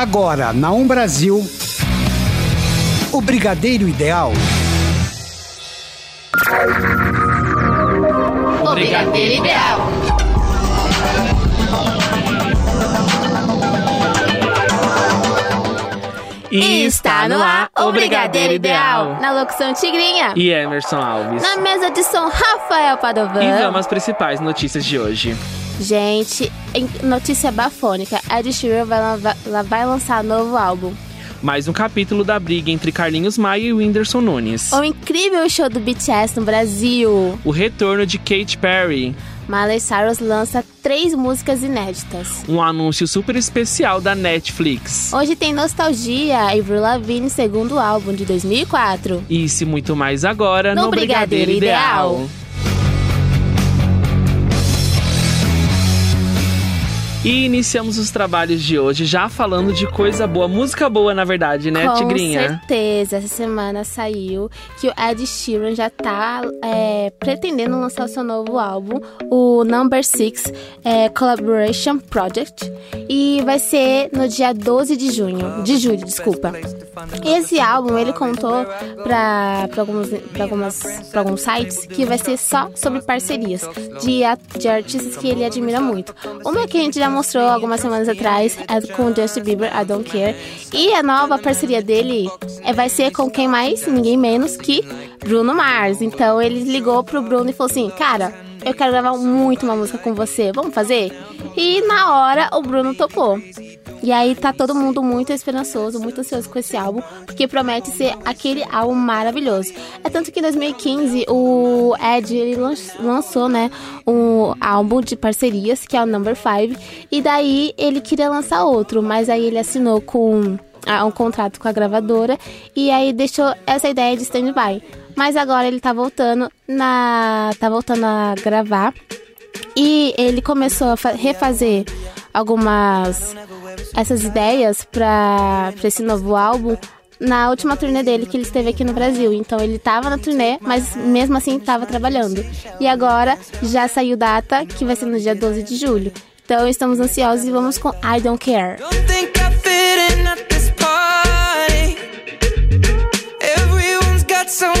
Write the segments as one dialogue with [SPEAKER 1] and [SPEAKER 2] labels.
[SPEAKER 1] Agora, na Um Brasil, o Brigadeiro Ideal.
[SPEAKER 2] O Brigadeiro Ideal.
[SPEAKER 3] E
[SPEAKER 2] está no ar o Brigadeiro Ideal. Na locução Tigrinha.
[SPEAKER 3] E Emerson Alves.
[SPEAKER 2] Na mesa de som Rafael Padovan.
[SPEAKER 3] E vamos às principais notícias de hoje.
[SPEAKER 2] Gente, notícia bafônica. Ed Sheeran vai, vai lançar novo álbum.
[SPEAKER 3] Mais um capítulo da briga entre Carlinhos Maia e Whindersson Nunes.
[SPEAKER 2] O incrível show do BTS no Brasil.
[SPEAKER 3] O retorno de Katy Perry.
[SPEAKER 2] Miley Cyrus lança três músicas inéditas.
[SPEAKER 3] Um anúncio super especial da Netflix.
[SPEAKER 2] Hoje tem Nostalgia e Avril Lavigne segundo álbum de 2004.
[SPEAKER 3] Isso e muito mais agora
[SPEAKER 2] no,
[SPEAKER 3] no
[SPEAKER 2] Brigadeiro,
[SPEAKER 3] Brigadeiro Ideal.
[SPEAKER 2] Ideal.
[SPEAKER 3] E iniciamos os trabalhos de hoje já falando de coisa boa, música boa, na verdade, né,
[SPEAKER 2] Com
[SPEAKER 3] Tigrinha?
[SPEAKER 2] certeza. Essa semana saiu que o Ed Sheeran já tá é, pretendendo lançar o seu novo álbum, o Number Six é, Collaboration Project. E vai ser no dia 12 de junho. De julho, desculpa. Esse álbum, ele contou pra, pra, alguns, pra, algumas, pra alguns sites que vai ser só sobre parcerias de, de artistas que ele admira muito. Uma que a gente já mostrou algumas semanas atrás é com Justin Bieber, I Don't Care. E a nova parceria dele é, vai ser com quem mais? Ninguém menos que Bruno Mars. Então ele ligou pro Bruno e falou assim: Cara, eu quero gravar muito uma música com você, vamos fazer? E na hora o Bruno topou. E aí tá todo mundo muito esperançoso, muito ansioso com esse álbum, porque promete ser aquele álbum maravilhoso. É tanto que em 2015 o Ed ele lançou, né, um álbum de parcerias, que é o Number 5, e daí ele queria lançar outro, mas aí ele assinou com ah, um contrato com a gravadora e aí deixou essa ideia de stand-by. Mas agora ele tá voltando na tá voltando a gravar e ele começou a refazer algumas essas ideias para esse novo álbum na última turnê dele que ele esteve aqui no Brasil. Então ele estava na turnê, mas mesmo assim estava trabalhando. E agora já saiu data que vai ser no dia 12 de julho. Então estamos ansiosos e vamos com I Don't Care. so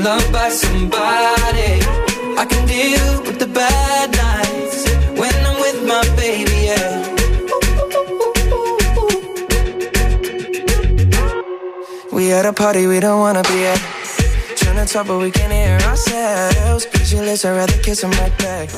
[SPEAKER 2] I'm loved by somebody. I can deal with the bad nights when I'm with my baby, yeah. We at a party we don't wanna be at. Trying to talk, but we can't hear ourselves. Pictureless, I'd rather kiss them right back.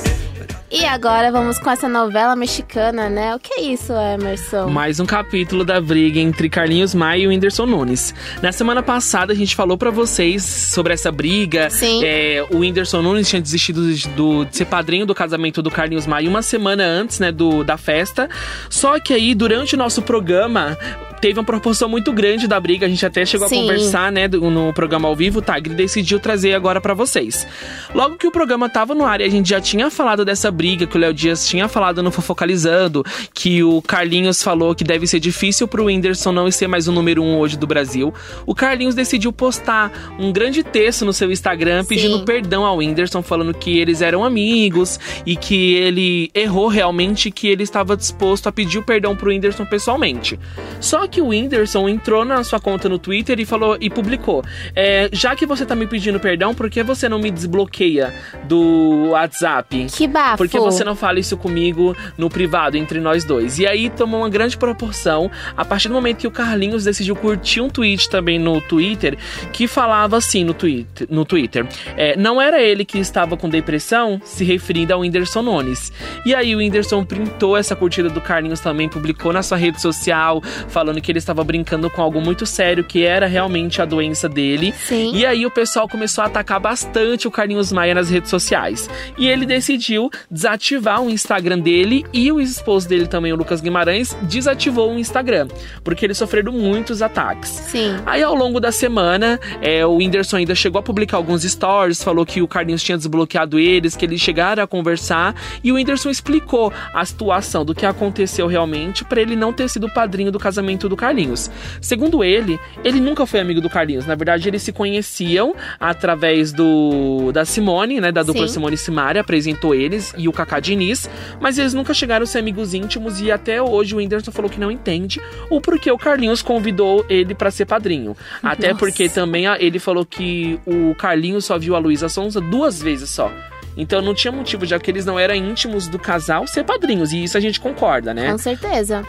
[SPEAKER 2] E agora vamos com essa novela mexicana, né? O que é isso, Emerson?
[SPEAKER 3] Mais um capítulo da briga entre Carlinhos Maia e o Whindersson Nunes. Na semana passada a gente falou para vocês sobre essa briga.
[SPEAKER 2] Sim.
[SPEAKER 3] É, o Whindersson Nunes tinha desistido de, do, de ser padrinho do casamento do Carlinhos Maia uma semana antes, né, do, da festa. Só que aí, durante o nosso programa, teve uma proporção muito grande da briga. A gente até chegou
[SPEAKER 2] Sim.
[SPEAKER 3] a conversar, né, no programa ao vivo. O Tagre decidiu trazer agora para vocês. Logo que o programa tava no ar e a gente já tinha falado dessa briga, que o Léo Dias tinha falado no Fofocalizando, que o Carlinhos falou que deve ser difícil pro Whindersson não ser mais o número um hoje do Brasil. O Carlinhos decidiu postar um grande texto no seu Instagram pedindo
[SPEAKER 2] Sim.
[SPEAKER 3] perdão ao Whindersson, falando que eles eram amigos e que ele errou realmente, que ele estava disposto a pedir o perdão pro Whindersson pessoalmente. Só que o Whindersson entrou na sua conta no Twitter e falou e publicou: é, já que você tá me pedindo perdão, por que você não me desbloqueia do WhatsApp?
[SPEAKER 2] Que bafo.
[SPEAKER 3] Por que você não fala isso comigo no privado, entre nós dois? E aí tomou uma grande proporção a partir do momento que o Carlinhos decidiu curtir um tweet também no Twitter que falava assim no Twitter: no Twitter é, não era ele que estava com depressão, se referindo ao Whindersson Nunes. E aí o Whindersson printou essa curtida do Carlinhos também, publicou na sua rede social, falando que ele estava brincando com algo muito sério, que era realmente a doença dele.
[SPEAKER 2] Sim.
[SPEAKER 3] E aí o pessoal começou a atacar bastante o Carlinhos Maia nas redes sociais. E ele decidiu desativar o Instagram dele e o esposo dele também, o Lucas Guimarães, desativou o Instagram, porque eles sofreram muitos ataques.
[SPEAKER 2] Sim.
[SPEAKER 3] Aí ao longo da semana, é, o Whindersson ainda chegou a publicar alguns stories, falou que o Carlinhos tinha desbloqueado eles, que eles chegaram a conversar, e o Whindersson explicou a situação do que aconteceu realmente para ele não ter sido o padrinho do casamento do Carlinhos. Segundo ele, ele nunca foi amigo do Carlinhos. Na verdade, eles se conheciam através do da Simone, né, da dupla
[SPEAKER 2] Sim.
[SPEAKER 3] Simone Simaria, apresentou eles e o Kaká Diniz, mas eles nunca chegaram a ser amigos íntimos e até hoje o Whindersson falou que não entende o porquê o Carlinhos convidou ele para ser padrinho. Até
[SPEAKER 2] Nossa.
[SPEAKER 3] porque também ele falou que o Carlinhos só viu a Luísa Sonza duas vezes só. Então não tinha motivo, já que eles não eram íntimos do casal, ser padrinhos. E isso a gente concorda, né?
[SPEAKER 2] Com certeza.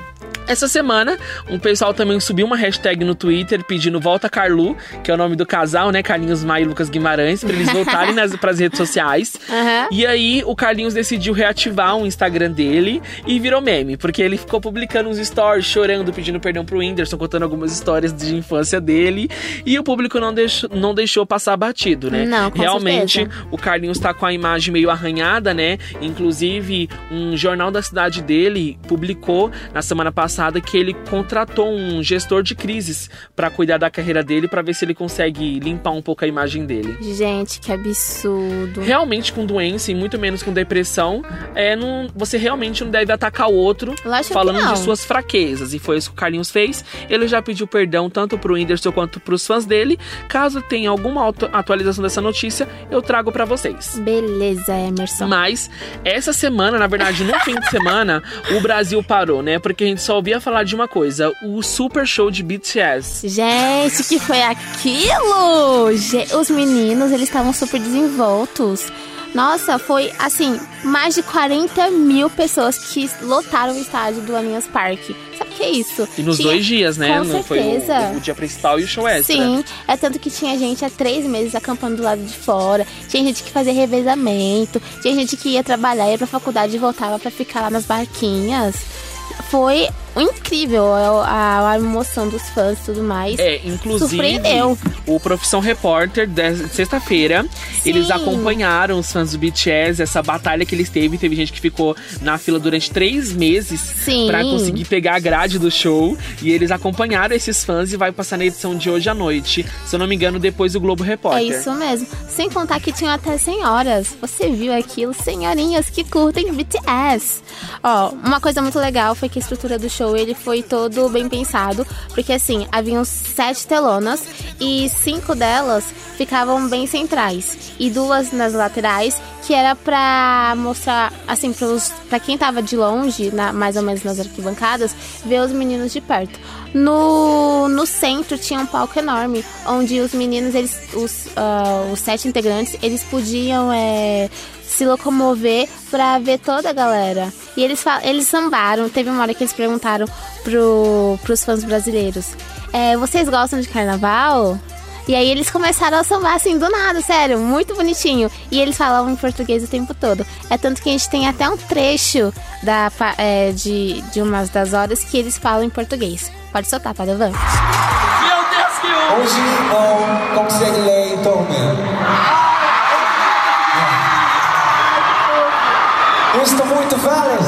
[SPEAKER 3] Essa semana, um pessoal também subiu uma hashtag no Twitter pedindo Volta Carlu, que é o nome do casal, né? Carlinhos Maia e Lucas Guimarães, pra eles voltarem nas, pras redes sociais.
[SPEAKER 2] Aham.
[SPEAKER 3] E aí, o Carlinhos decidiu reativar o Instagram dele e virou meme, porque ele ficou publicando uns stories, chorando, pedindo perdão pro Whindersson, contando algumas histórias de infância dele. E o público não deixou, não deixou passar batido, né?
[SPEAKER 2] Não, com
[SPEAKER 3] Realmente,
[SPEAKER 2] certeza.
[SPEAKER 3] o Carlinhos tá com a imagem meio arranhada, né? Inclusive, um jornal da cidade dele publicou na semana passada que ele contratou um gestor de crises pra cuidar da carreira dele, pra ver se ele consegue limpar um pouco a imagem dele
[SPEAKER 2] Gente, que absurdo.
[SPEAKER 3] realmente com doença e muito menos com depressão, é, não, você realmente não deve atacar o outro
[SPEAKER 2] Lógico
[SPEAKER 3] falando de suas fraquezas. E foi isso que o Carlinhos fez. Ele já pediu perdão tanto pro Whindersson quanto pros fãs dele. Caso tenha alguma atualização dessa notícia, eu trago pra vocês.
[SPEAKER 2] Beleza, Emerson.
[SPEAKER 3] Mas essa semana, na verdade, no fim de semana, o Brasil parou, né? Porque a gente só ouvia falar de uma coisa: o super show de BTS.
[SPEAKER 2] Gente, que foi aquilo? Os meninos, eles estavam super desenvoltos. Nossa, foi assim, mais de 40 mil pessoas que lotaram o estádio do Allianz Parque. Sabe o que é isso?
[SPEAKER 3] E nos
[SPEAKER 2] Tinha-
[SPEAKER 3] dois dias, né?
[SPEAKER 2] Com
[SPEAKER 3] Não foi o,
[SPEAKER 2] certeza.
[SPEAKER 3] o dia principal e o show extra.
[SPEAKER 2] Sim, é tanto que tinha gente há três meses acampando do lado de fora, tinha gente que fazia revezamento, tinha gente que ia trabalhar, ia pra faculdade e voltava pra ficar lá nas barquinhas. Foi incrível a, a emoção dos fãs e tudo mais.
[SPEAKER 3] É, inclusive,
[SPEAKER 2] Surpreendeu.
[SPEAKER 3] o Profissão Repórter, de sexta-feira, eles acompanharam os fãs do BTS, essa batalha que eles teve. Teve gente que ficou na fila durante três meses
[SPEAKER 2] Sim.
[SPEAKER 3] pra conseguir pegar a grade do show. E eles acompanharam esses fãs e vai passar na edição de hoje à noite. Se eu não me engano, depois do Globo Repórter.
[SPEAKER 2] É isso mesmo. Sem contar que tinham até senhoras. Você viu aquilo? Senhorinhas que curtem BTS. Ó, uma coisa muito legal foi que a estrutura do show ele foi todo bem pensado. Porque assim, haviam sete telonas e cinco delas ficavam bem centrais. E duas nas laterais, que era pra mostrar, assim, pra quem tava de longe, na- mais ou menos nas arquibancadas, ver os meninos de perto. No, no centro tinha um palco enorme, onde os meninos, eles, os, ah, os sete integrantes, eles podiam é, se locomover pra ver toda a galera. E eles, eles sambaram, teve uma hora que eles perguntaram pro, pros fãs brasileiros, é, vocês gostam de carnaval? E aí eles começaram a sambar assim do nada, sério, muito bonitinho. E eles falavam em português o tempo todo. É tanto que a gente tem até um trecho da, é, de, de umas das horas que eles falam em português. Pode soltar, Padawan.
[SPEAKER 3] Meu Deus, que!
[SPEAKER 4] Hoje não consegue ler, então, mesmo. Eu estou muito feliz.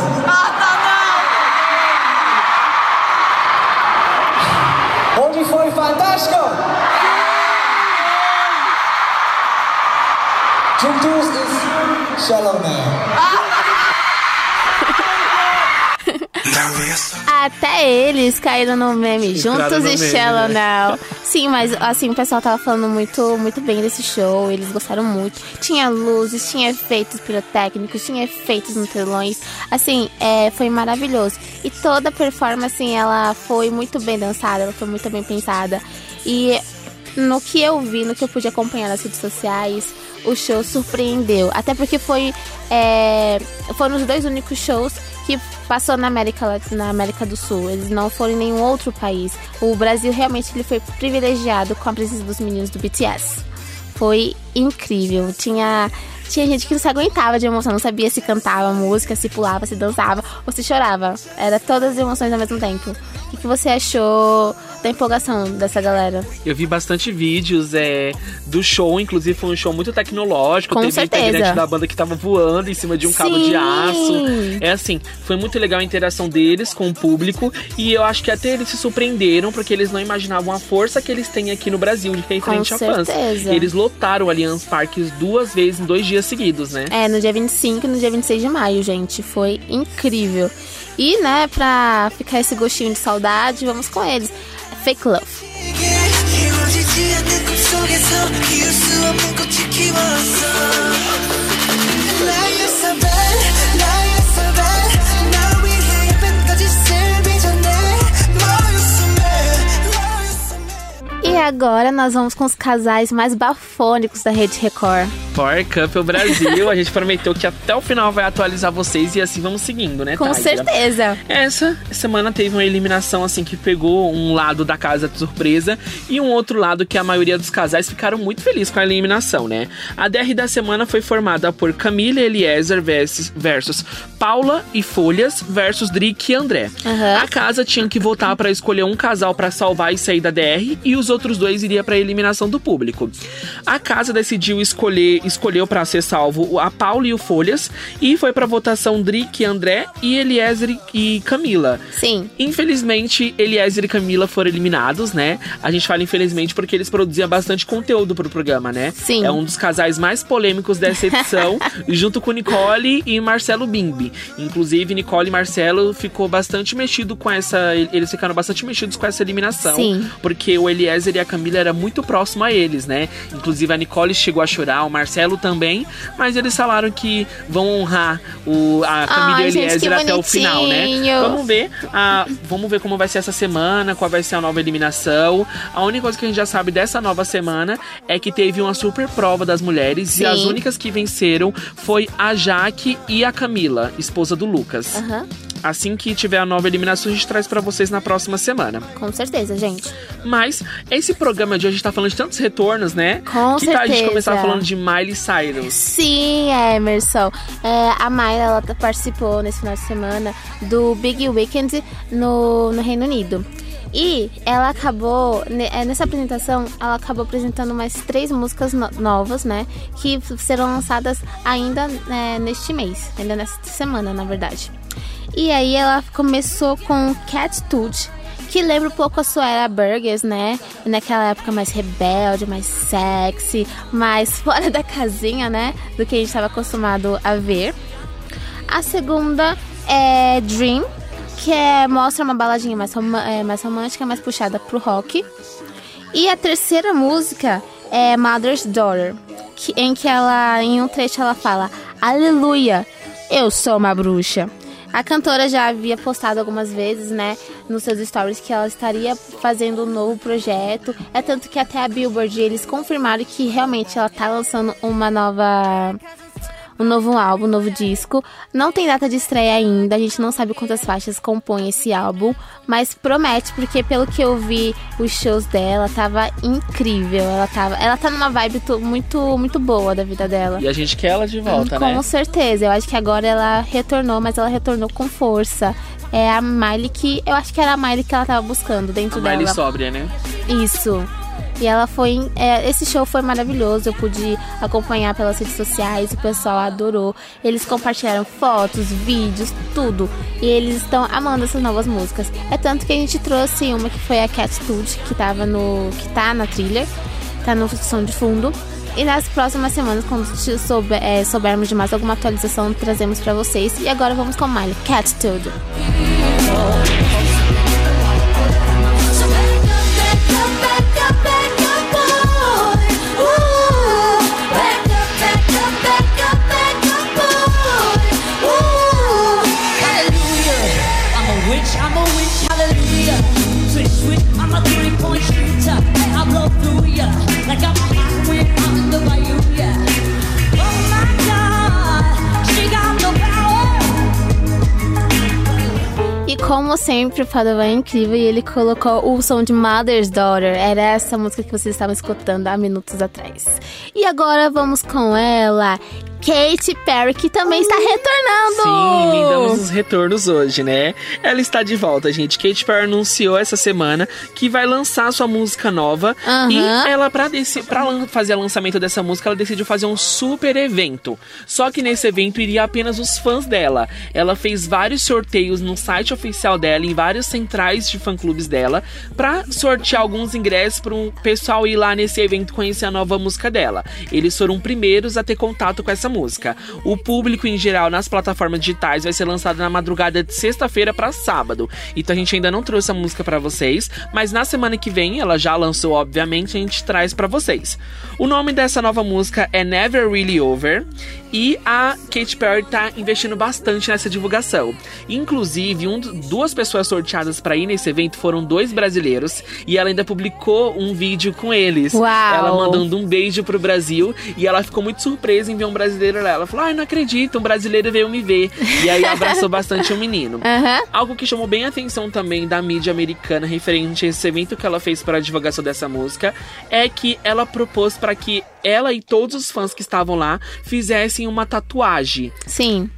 [SPEAKER 4] Onde foi fantástico? Juntos is shallow now.
[SPEAKER 2] Até eles caíram no meme
[SPEAKER 3] Entraram
[SPEAKER 2] juntos
[SPEAKER 3] no
[SPEAKER 2] e
[SPEAKER 3] meme,
[SPEAKER 2] Shallow
[SPEAKER 3] né?
[SPEAKER 2] Now. Sim, mas assim, o pessoal tava falando muito, muito bem desse show, eles gostaram muito. Tinha luzes, tinha efeitos pirotécnicos, tinha efeitos no telões. Assim, é, foi maravilhoso. E toda a performance, assim, ela foi muito bem dançada, ela foi muito bem pensada. E no que eu vi, no que eu pude acompanhar nas redes sociais, o show surpreendeu. Até porque foi é, foram os dois únicos shows que passou na América, Lat- na América do Sul. Eles não foram em nenhum outro país. O Brasil realmente ele foi privilegiado com a presença dos meninos do BTS. Foi incrível. Tinha, tinha gente que não se aguentava de emoção, não sabia se cantava música, se pulava, se dançava. você chorava. Era todas as emoções ao mesmo tempo. O que, que você achou da empolgação dessa galera?
[SPEAKER 3] Eu vi bastante vídeos é, do show, inclusive foi um show muito tecnológico.
[SPEAKER 2] Com
[SPEAKER 3] Teve
[SPEAKER 2] certeza.
[SPEAKER 3] a internet da banda que tava voando em cima de um cabo
[SPEAKER 2] Sim.
[SPEAKER 3] de aço. É assim, foi muito legal a interação deles com o público e eu acho que até eles se surpreenderam porque eles não imaginavam a força que eles têm aqui no Brasil de referente
[SPEAKER 2] Com certeza.
[SPEAKER 3] Eles lotaram o Allianz Parques duas vezes em dois dias seguidos, né?
[SPEAKER 2] É, no dia 25 e no dia 26 de maio, gente. Foi incrível. E, né, pra ficar esse gostinho de saudade, vamos com eles. Fake Love. E agora nós vamos com os casais mais bafônicos da Rede Record.
[SPEAKER 3] Power Couple Brasil, a gente prometeu que até o final vai atualizar vocês e assim vamos seguindo, né,
[SPEAKER 2] Com certeza.
[SPEAKER 3] Essa semana teve uma eliminação assim que pegou um lado da casa de surpresa e um outro lado que a maioria dos casais ficaram muito felizes com a eliminação, né? A DR da semana foi formada por Camila Eliezer versus, versus Paula e Folhas versus Drick e André.
[SPEAKER 2] Aham.
[SPEAKER 3] A casa tinha que votar para escolher um casal para salvar e sair da DR e os outros dois iria para eliminação do público. A casa decidiu escolher escolheu para ser salvo a Paula e o Folhas e foi para votação Drick André e Eliezer e Camila.
[SPEAKER 2] Sim.
[SPEAKER 3] Infelizmente, Eliezer e Camila foram eliminados, né? A gente fala infelizmente porque eles produziam bastante conteúdo pro programa, né?
[SPEAKER 2] Sim.
[SPEAKER 3] É um dos casais mais polêmicos dessa edição, junto com Nicole e Marcelo Bimbi. Inclusive, Nicole e Marcelo ficou bastante mexido com essa. Eles ficaram bastante mexidos com essa eliminação.
[SPEAKER 2] Sim.
[SPEAKER 3] Porque o Eliezer e a Camila era muito próximo a eles, né? Inclusive a Nicole chegou a chorar, o Marcelo também, mas eles falaram que vão honrar o, a Camila
[SPEAKER 2] Ai,
[SPEAKER 3] e Eliezer até o final, né? Vamos ver, a, vamos ver como vai ser essa semana, qual vai ser a nova eliminação. A única coisa que a gente já sabe dessa nova semana é que teve uma super prova das mulheres
[SPEAKER 2] Sim.
[SPEAKER 3] e as únicas que venceram foi a Jaque e a Camila, esposa do Lucas.
[SPEAKER 2] Aham.
[SPEAKER 3] Assim que tiver a nova eliminação, a gente traz pra vocês na próxima semana.
[SPEAKER 2] Com certeza, gente.
[SPEAKER 3] Mas esse programa de hoje a gente tá falando de tantos retornos, né?
[SPEAKER 2] Com
[SPEAKER 3] que tal a gente
[SPEAKER 2] certeza.
[SPEAKER 3] começar falando de Miley Cyrus?
[SPEAKER 2] Sim, Emerson. É, a Mayra ela t- participou nesse final de semana do Big Weekend no, no Reino Unido. E ela acabou, é, nessa apresentação, ela acabou apresentando mais três músicas no- novas, né? Que serão lançadas ainda né, neste mês, ainda nesta semana, na verdade. E aí ela começou com Cat Tude, que lembra um pouco a Suela Burgers, né? Naquela época mais rebelde, mais sexy, mais fora da casinha, né? Do que a gente estava acostumado a ver. A segunda é Dream, que é, mostra uma baladinha mais, roma- é, mais romântica, mais puxada pro rock. E a terceira música é Mother's Daughter, que, em que ela, em um trecho, ela fala: Aleluia, eu sou uma bruxa. A cantora já havia postado algumas vezes, né, nos seus stories que ela estaria fazendo um novo projeto. É tanto que até a Billboard eles confirmaram que realmente ela tá lançando uma nova um novo álbum, um novo disco. Não tem data de estreia ainda, a gente não sabe quantas faixas compõem esse álbum, mas promete, porque pelo que eu vi os shows dela, tava incrível. Ela tava, ela tá numa vibe muito muito boa da vida dela.
[SPEAKER 3] E a gente quer ela de volta,
[SPEAKER 2] com
[SPEAKER 3] né?
[SPEAKER 2] certeza, eu acho que agora ela retornou, mas ela retornou com força. É a Miley que eu acho que era a Miley que ela tava buscando dentro
[SPEAKER 3] A Miley
[SPEAKER 2] dela.
[SPEAKER 3] sóbria, né?
[SPEAKER 2] Isso. E ela foi. é, esse show foi maravilhoso. Eu pude acompanhar pelas redes sociais. O pessoal adorou. Eles compartilharam fotos, vídeos, tudo. E eles estão amando essas novas músicas. É tanto que a gente trouxe uma que foi a Cat Tude, que tava no. que tá na trilha. Tá no som de fundo. E nas próximas semanas, quando souber- é, soubermos de mais alguma atualização, trazemos pra vocês. E agora vamos com Miley, Cat Tude.
[SPEAKER 5] Oh.
[SPEAKER 2] E como sempre, o Padovan é incrível e ele colocou o som de Mother's Daughter. Era essa música que vocês estavam escutando há minutos atrás. E agora vamos com ela, Katy Perry, que também está retornando.
[SPEAKER 3] Sim, lindamos os retornos hoje, né? Ela está de volta, gente. Katy Perry anunciou essa semana que vai lançar sua música nova. E ela, pra, desse, pra fazer o lançamento dessa música, ela decidiu fazer um super evento. Só que nesse evento iria apenas os fãs dela. Ela fez vários sorteios no site oficial dela, em vários centrais de fã-clubes dela, pra sortear alguns ingressos para um pessoal ir lá nesse evento conhecer a nova música dela. Eles foram primeiros a ter contato com essa música. O público em geral nas plataformas digitais vai ser lançado na madrugada de sexta-feira para sábado. Então a gente ainda não trouxe a música para vocês, mas na semana que vem ela já lançou, obviamente, a gente traz para vocês. O nome dessa nova música é Never Really Over e a Katy Perry tá investindo bastante nessa divulgação. Inclusive, um, duas pessoas sorteadas para ir nesse evento foram dois brasileiros e ela ainda publicou um vídeo com eles.
[SPEAKER 2] Uau!
[SPEAKER 3] Ela mandando um beijo pro Brasil e ela ficou muito surpresa em ver um brasileiro lá. Ela falou: Ai, não acredito, um brasileiro veio me ver. E aí abraçou bastante o menino.
[SPEAKER 2] Aham.
[SPEAKER 3] Algo que chamou bem a atenção também da mídia americana referente a esse evento que ela fez para a divulgação dessa música é que ela propôs para que ela e todos os fãs que estavam lá fizessem uma tatuagem.
[SPEAKER 2] Sim.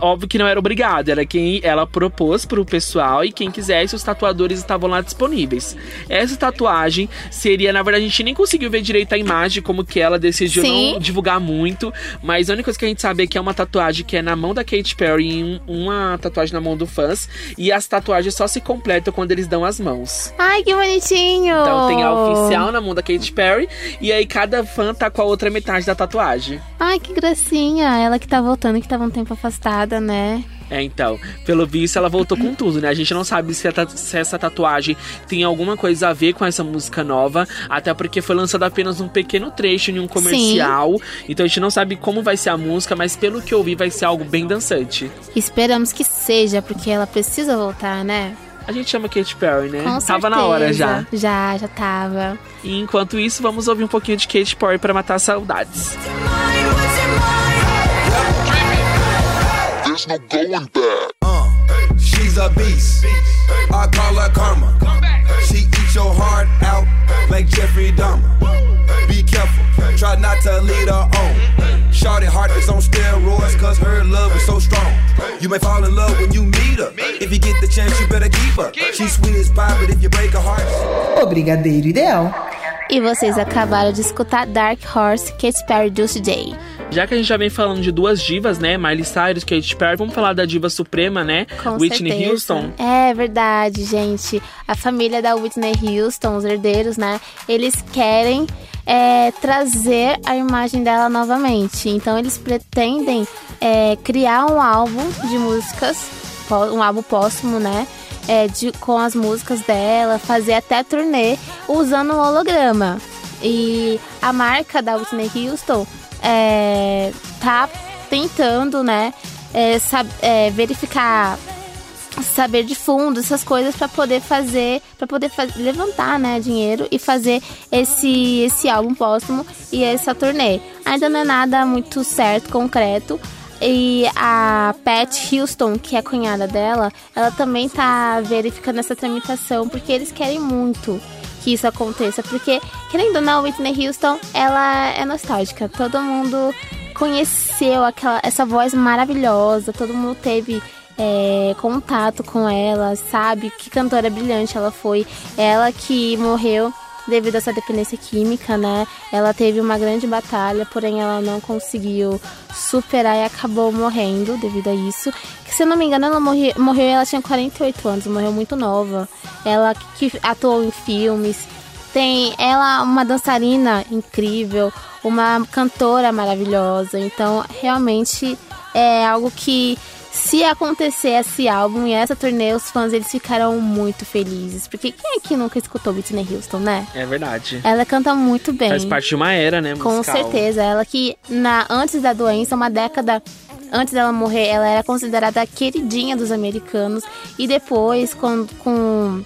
[SPEAKER 3] Óbvio que não era obrigado, era quem ela propôs pro pessoal e quem quisesse, os tatuadores estavam lá disponíveis. Essa tatuagem seria, na verdade, a gente nem conseguiu ver direito a imagem, como que ela decidiu
[SPEAKER 2] Sim.
[SPEAKER 3] não divulgar muito, mas a única coisa que a gente sabe é que é uma tatuagem que é na mão da Katy Perry e um- uma tatuagem na mão do fãs, e as tatuagens só se completam quando eles dão as mãos.
[SPEAKER 2] Ai, que bonitinho.
[SPEAKER 3] Então tem a oficial na mão da Katy Perry, e aí cada fã tá com a outra metade da tatuagem.
[SPEAKER 2] Ai, que gracinha. Ela que tá voltando, que tava um tempo afastada, né?
[SPEAKER 3] É, então, pelo visto ela voltou com tudo, né? A gente não sabe se, a se essa tatuagem tem alguma coisa a ver com essa música nova, até porque foi lançado apenas um pequeno trecho em um comercial. Então a gente não sabe como vai ser a música, mas pelo que eu vi vai ser algo bem dançante.
[SPEAKER 2] Esperamos que seja, porque ela precisa voltar, né?
[SPEAKER 3] A gente chama Katy Perry, né?
[SPEAKER 2] Com
[SPEAKER 3] Tava na hora já.
[SPEAKER 2] Já, já tava.
[SPEAKER 3] E enquanto isso, vamos ouvir um pouquinho de Katy Perry pra matar saudades.
[SPEAKER 6] There's no going back.
[SPEAKER 7] Uh, she's a beast. I call her karma. She eats your heart out like Jeffrey Dahmer. Be careful, try not to lead her on. Shorty heart is on steroids, cause her love is so strong. You may fall in love when you meet her. If you get the chance, you better keep her. She's sweet as pie, but if you break her heart,
[SPEAKER 8] O Brigadeiro Ideal.
[SPEAKER 2] E vocês acabaram de escutar Dark Horse, Katy Perry, Juicy J.
[SPEAKER 3] Já que a gente já vem falando de duas divas, né? Miley Cyrus, Katy Perry, vamos falar da diva suprema, né?
[SPEAKER 2] Com
[SPEAKER 3] Whitney
[SPEAKER 2] certeza.
[SPEAKER 3] Houston.
[SPEAKER 2] É verdade, gente. A família da Whitney Houston, os herdeiros, né? Eles querem é, trazer a imagem dela novamente. Então eles pretendem é, criar um álbum de músicas, um álbum póstumo, né? É, de, com as músicas dela, fazer até turnê usando um holograma. E a marca da Whitney Houston é, tá tentando, né? é, sab- é, verificar saber de fundo, essas coisas para poder fazer, para poder faz- levantar, né, dinheiro e fazer esse esse álbum póstumo e essa turnê. Ainda não é nada muito certo, concreto. E a Pat Houston, que é a cunhada dela, ela também tá verificando essa tramitação porque eles querem muito que isso aconteça, porque querendo ou não, Whitney Houston, ela é nostálgica. Todo mundo conheceu aquela essa voz maravilhosa, todo mundo teve é, contato com ela, sabe que cantora brilhante ela foi. Ela que morreu devido a essa dependência química, né? Ela teve uma grande batalha, porém ela não conseguiu superar e acabou morrendo devido a isso. Que, se não me engano, ela morreu, morreu ela tinha 48 anos, morreu muito nova. Ela que atuou em filmes, tem ela uma dançarina incrível, uma cantora maravilhosa. Então, realmente é algo que se acontecer esse álbum e essa turnê, os fãs eles ficarão muito felizes, porque quem aqui nunca escutou Whitney Houston, né?
[SPEAKER 3] É verdade.
[SPEAKER 2] Ela canta muito bem.
[SPEAKER 3] Faz parte de uma era, né?
[SPEAKER 2] Com
[SPEAKER 3] musical.
[SPEAKER 2] certeza, ela que na antes da doença, uma década antes dela morrer, ela era considerada a queridinha dos americanos e depois com, com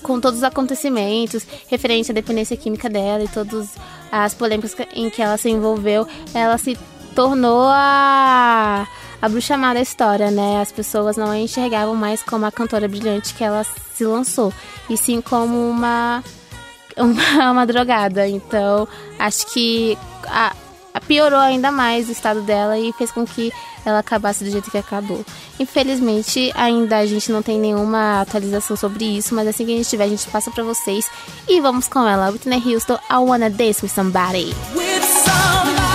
[SPEAKER 2] com todos os acontecimentos referente à dependência química dela e todas as polêmicas que- em que ela se envolveu, ela se tornou a a bruxa má da história, né? As pessoas não a enxergavam mais como a cantora brilhante que ela se lançou, e sim como uma uma, uma drogada. Então, acho que a, a piorou ainda mais o estado dela e fez com que ela acabasse do jeito que acabou. Infelizmente, ainda a gente não tem nenhuma atualização sobre isso, mas assim que a gente tiver, a gente passa pra vocês. E vamos com ela, Whitney Houston, I Wanna Dance With Somebody.
[SPEAKER 5] with somebody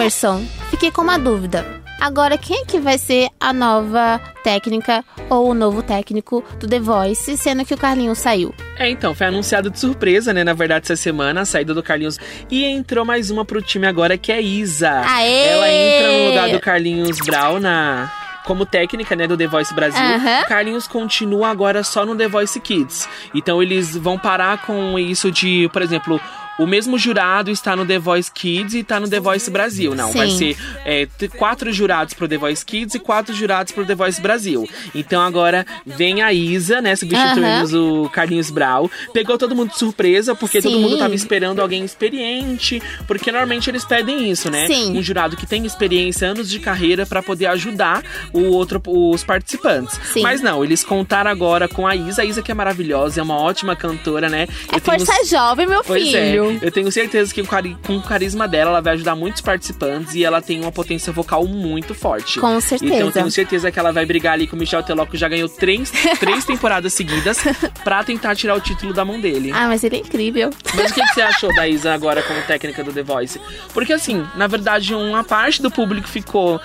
[SPEAKER 2] Emerson, fiquei com uma dúvida. Agora, quem é que vai ser a nova técnica ou o novo técnico do The Voice, sendo que o Carlinhos saiu?
[SPEAKER 3] É, então, foi anunciado de surpresa, né, na verdade, essa semana, a saída do Carlinhos. E entrou mais uma pro time agora, que é Isa.
[SPEAKER 2] Aê!
[SPEAKER 3] Ela entra no lugar do Carlinhos Brau na... Como técnica, né, do The Voice Brasil,
[SPEAKER 2] Aham.
[SPEAKER 3] Carlinhos continua agora só no The Voice Kids. Então eles vão parar com isso de, por exemplo, o mesmo jurado está no The Voice Kids e está no The Voice Brasil. Não, vai
[SPEAKER 2] Sim.
[SPEAKER 3] ser é, quatro jurados pro The Voice Kids e quatro jurados pro The Voice Brasil. Então agora vem a Isa, né, substituindo o Carlinhos Brau. Pegou todo mundo de surpresa, porque todo
[SPEAKER 2] Sim.
[SPEAKER 3] mundo tava esperando alguém experiente, porque normalmente eles pedem isso, né?
[SPEAKER 2] Sim.
[SPEAKER 3] Um jurado que tem experiência, anos de carreira, pra poder ajudar o outro, os participantes.
[SPEAKER 2] Sim.
[SPEAKER 3] Mas não, eles contaram agora com a Isa. A Isa que é maravilhosa, é uma ótima cantora, né?
[SPEAKER 2] É
[SPEAKER 3] Eu tenho-
[SPEAKER 2] força jovem, meu
[SPEAKER 3] Pois
[SPEAKER 2] filho.
[SPEAKER 3] é, eu tenho certeza que com o carisma dela, ela vai ajudar muitos participantes e ela tem uma potência vocal muito forte.
[SPEAKER 2] Com certeza.
[SPEAKER 3] Então eu tenho certeza que ela vai brigar ali com o Michel Teló, que já ganhou três, três temporadas seguidas, pra tentar tirar o título da mão dele.
[SPEAKER 2] Ah, mas ele é incrível.
[SPEAKER 3] Mas o que, que você achou da Isa agora como técnica do The Voice? Porque assim, na verdade, uma parte do público ficou.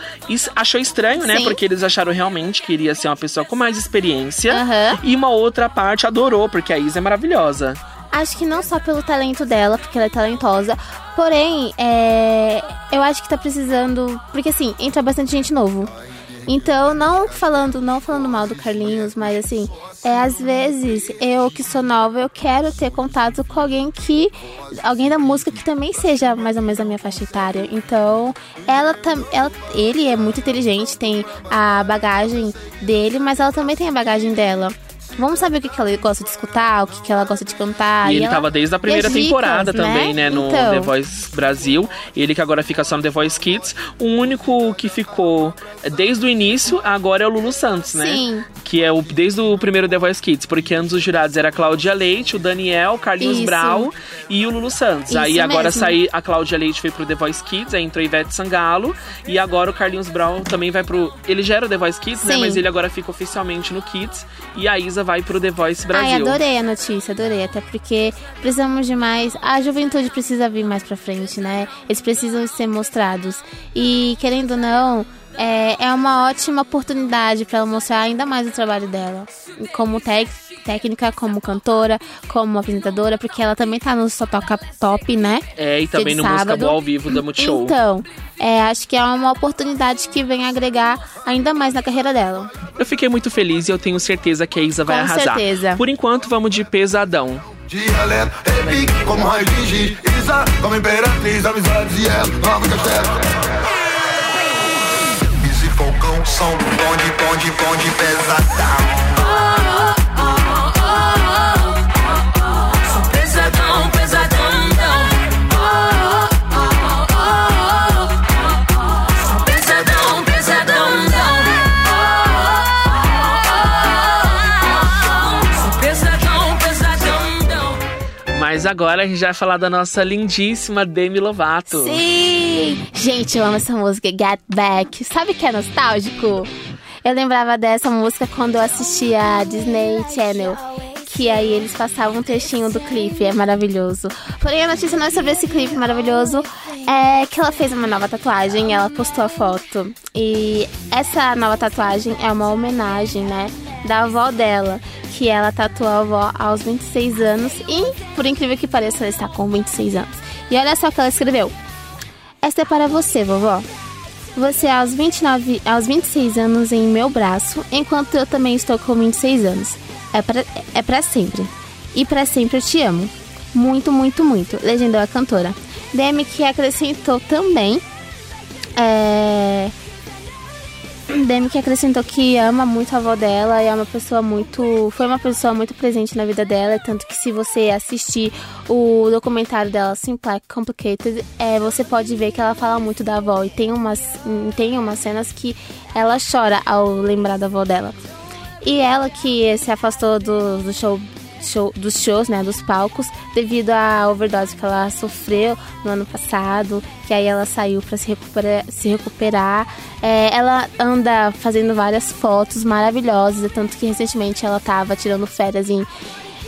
[SPEAKER 3] achou estranho, né?
[SPEAKER 2] Sim.
[SPEAKER 3] Porque eles acharam realmente que iria ser uma pessoa com mais experiência.
[SPEAKER 2] Aham.
[SPEAKER 3] E uma outra parte adorou, porque a Isa é maravilhosa.
[SPEAKER 2] Acho que não só pelo talento dela, porque ela é talentosa, porém, é, eu acho que tá precisando. Porque assim, entra bastante gente novo. Então, não falando, não falando mal do Carlinhos, mas assim, é, às vezes eu que sou nova, eu quero ter contato com alguém que. alguém da música que também seja mais ou menos a minha faixa etária. Então, ela, ela ele é muito inteligente, tem a bagagem dele, mas ela também tem a bagagem dela. Vamos saber o que, que ela gosta de escutar, o que, que ela gosta de cantar.
[SPEAKER 3] e ele
[SPEAKER 2] ela-
[SPEAKER 3] tava desde a
[SPEAKER 2] e
[SPEAKER 3] primeira
[SPEAKER 2] as dicas,
[SPEAKER 3] temporada também, né? No
[SPEAKER 2] Então,
[SPEAKER 3] The Voice Brasil. Ele que agora fica só no The Voice Kids. O único que ficou desde o início agora é o Lulu Santos, né?
[SPEAKER 2] Sim.
[SPEAKER 3] Que é o, desde o primeiro The Voice Kids. Porque antes os jurados era a Cláudia Leite, o Daniel, Carlinhos
[SPEAKER 2] Isso.
[SPEAKER 3] Brau e o Lulu Santos.
[SPEAKER 2] Isso
[SPEAKER 3] aí agora
[SPEAKER 2] mesmo.
[SPEAKER 3] saí, a Cláudia Leite foi pro The Voice Kids, aí entrou Ivete Sangalo. E agora o Carlinhos Brau também vai pro. Ele já era o The Voice Kids, né?
[SPEAKER 2] Sim.
[SPEAKER 3] Mas ele agora fica oficialmente no Kids. E a Isa vai pro The Voice
[SPEAKER 2] Ai,
[SPEAKER 3] Brasil.
[SPEAKER 2] adorei a notícia, adorei. Até porque precisamos de mais. A juventude precisa vir mais pra frente, né? Eles precisam ser mostrados. E, querendo ou não, é, é uma ótima oportunidade pra ela mostrar ainda mais o trabalho dela. Como tec- técnica, como cantora, como apresentadora, porque ela também tá no Só Toca Top, né?
[SPEAKER 3] É, e também no Música
[SPEAKER 2] sábado.
[SPEAKER 3] Boa ao Vivo da Multishow.
[SPEAKER 2] Então, é, acho que é uma oportunidade que vem agregar ainda mais na carreira dela.
[SPEAKER 3] Eu fiquei muito feliz e eu tenho certeza que a Isa vai
[SPEAKER 2] Com
[SPEAKER 3] arrasar.
[SPEAKER 2] certeza.
[SPEAKER 3] Por enquanto, vamos de pesadão.
[SPEAKER 6] Dialento, repique como raio de giz Isa, como imperatriz, amizades e ela Nova castelo Falcão são bonde, bonde, bonde pesadão
[SPEAKER 3] Mas agora a gente vai falar da nossa lindíssima Demi Lovato.
[SPEAKER 2] Sim! Gente, eu amo essa música, Get Back. Sabe que é nostálgico? Eu lembrava dessa música quando eu assistia a Disney Channel. Que aí eles passavam um trechinho do clipe, é maravilhoso. Porém, a notícia não é sobre esse clipe maravilhoso, é que ela fez uma nova tatuagem, ela postou a foto. E essa nova tatuagem é uma homenagem, né, da avó dela, que ela tatuou a avó aos 26 anos e, por incrível que pareça, ela está com 26 anos. E olha só o que ela escreveu. Esta é para você, vovó. Você aos 29, aos 26 anos em meu braço, enquanto eu também estou com 26 anos. É pra, é sempre. E pra sempre eu te amo. Muito, muito, muito. Legendou a cantora. Demi que acrescentou também. É... Demi que acrescentou que ama muito a avó dela e é uma pessoa muito. Foi uma pessoa muito presente na vida dela. Tanto que se você assistir o documentário dela, Simple Complicated, é, você pode ver que ela fala muito da avó. E tem umas, tem umas cenas que ela chora ao lembrar da avó dela. E ela que se afastou do, do show, show- dos shows, né, dos palcos, devido à overdose que ela sofreu no ano passado, que aí ela saiu para se recuperar. Se recuperar. É, ela anda fazendo várias fotos maravilhosas, tanto que recentemente ela tava tirando férias em,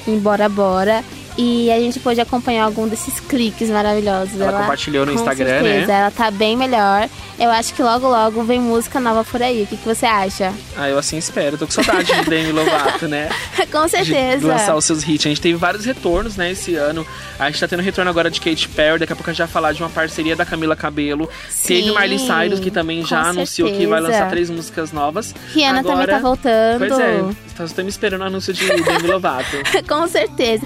[SPEAKER 2] em Bora Bora. E a gente pôde acompanhar algum desses cliques maravilhosos.
[SPEAKER 3] Ela compartilhou no
[SPEAKER 2] com
[SPEAKER 3] Instagram,
[SPEAKER 2] certeza,
[SPEAKER 3] né?
[SPEAKER 2] Ela tá bem melhor. Eu acho que logo, logo vem música nova por aí. O que, que você acha?
[SPEAKER 3] Ah, eu assim espero. Tô com saudade de Demi Lovato, né?
[SPEAKER 2] com
[SPEAKER 3] de
[SPEAKER 2] certeza.
[SPEAKER 3] lançar os seus hits. A gente teve vários retornos, né, esse ano. A gente tá tendo retorno agora de Katy Perry, daqui a pouco a gente vai falar de uma parceria da Camila Cabello.
[SPEAKER 2] Sim,
[SPEAKER 3] Teve Miley Cyrus, que também já
[SPEAKER 2] com
[SPEAKER 3] anunciou que vai
[SPEAKER 2] certeza.
[SPEAKER 3] lançar três músicas novas.
[SPEAKER 2] Rihanna também tá voltando.
[SPEAKER 3] Pois é, estamos esperando o anúncio de Demi Lovato.
[SPEAKER 2] Com certeza.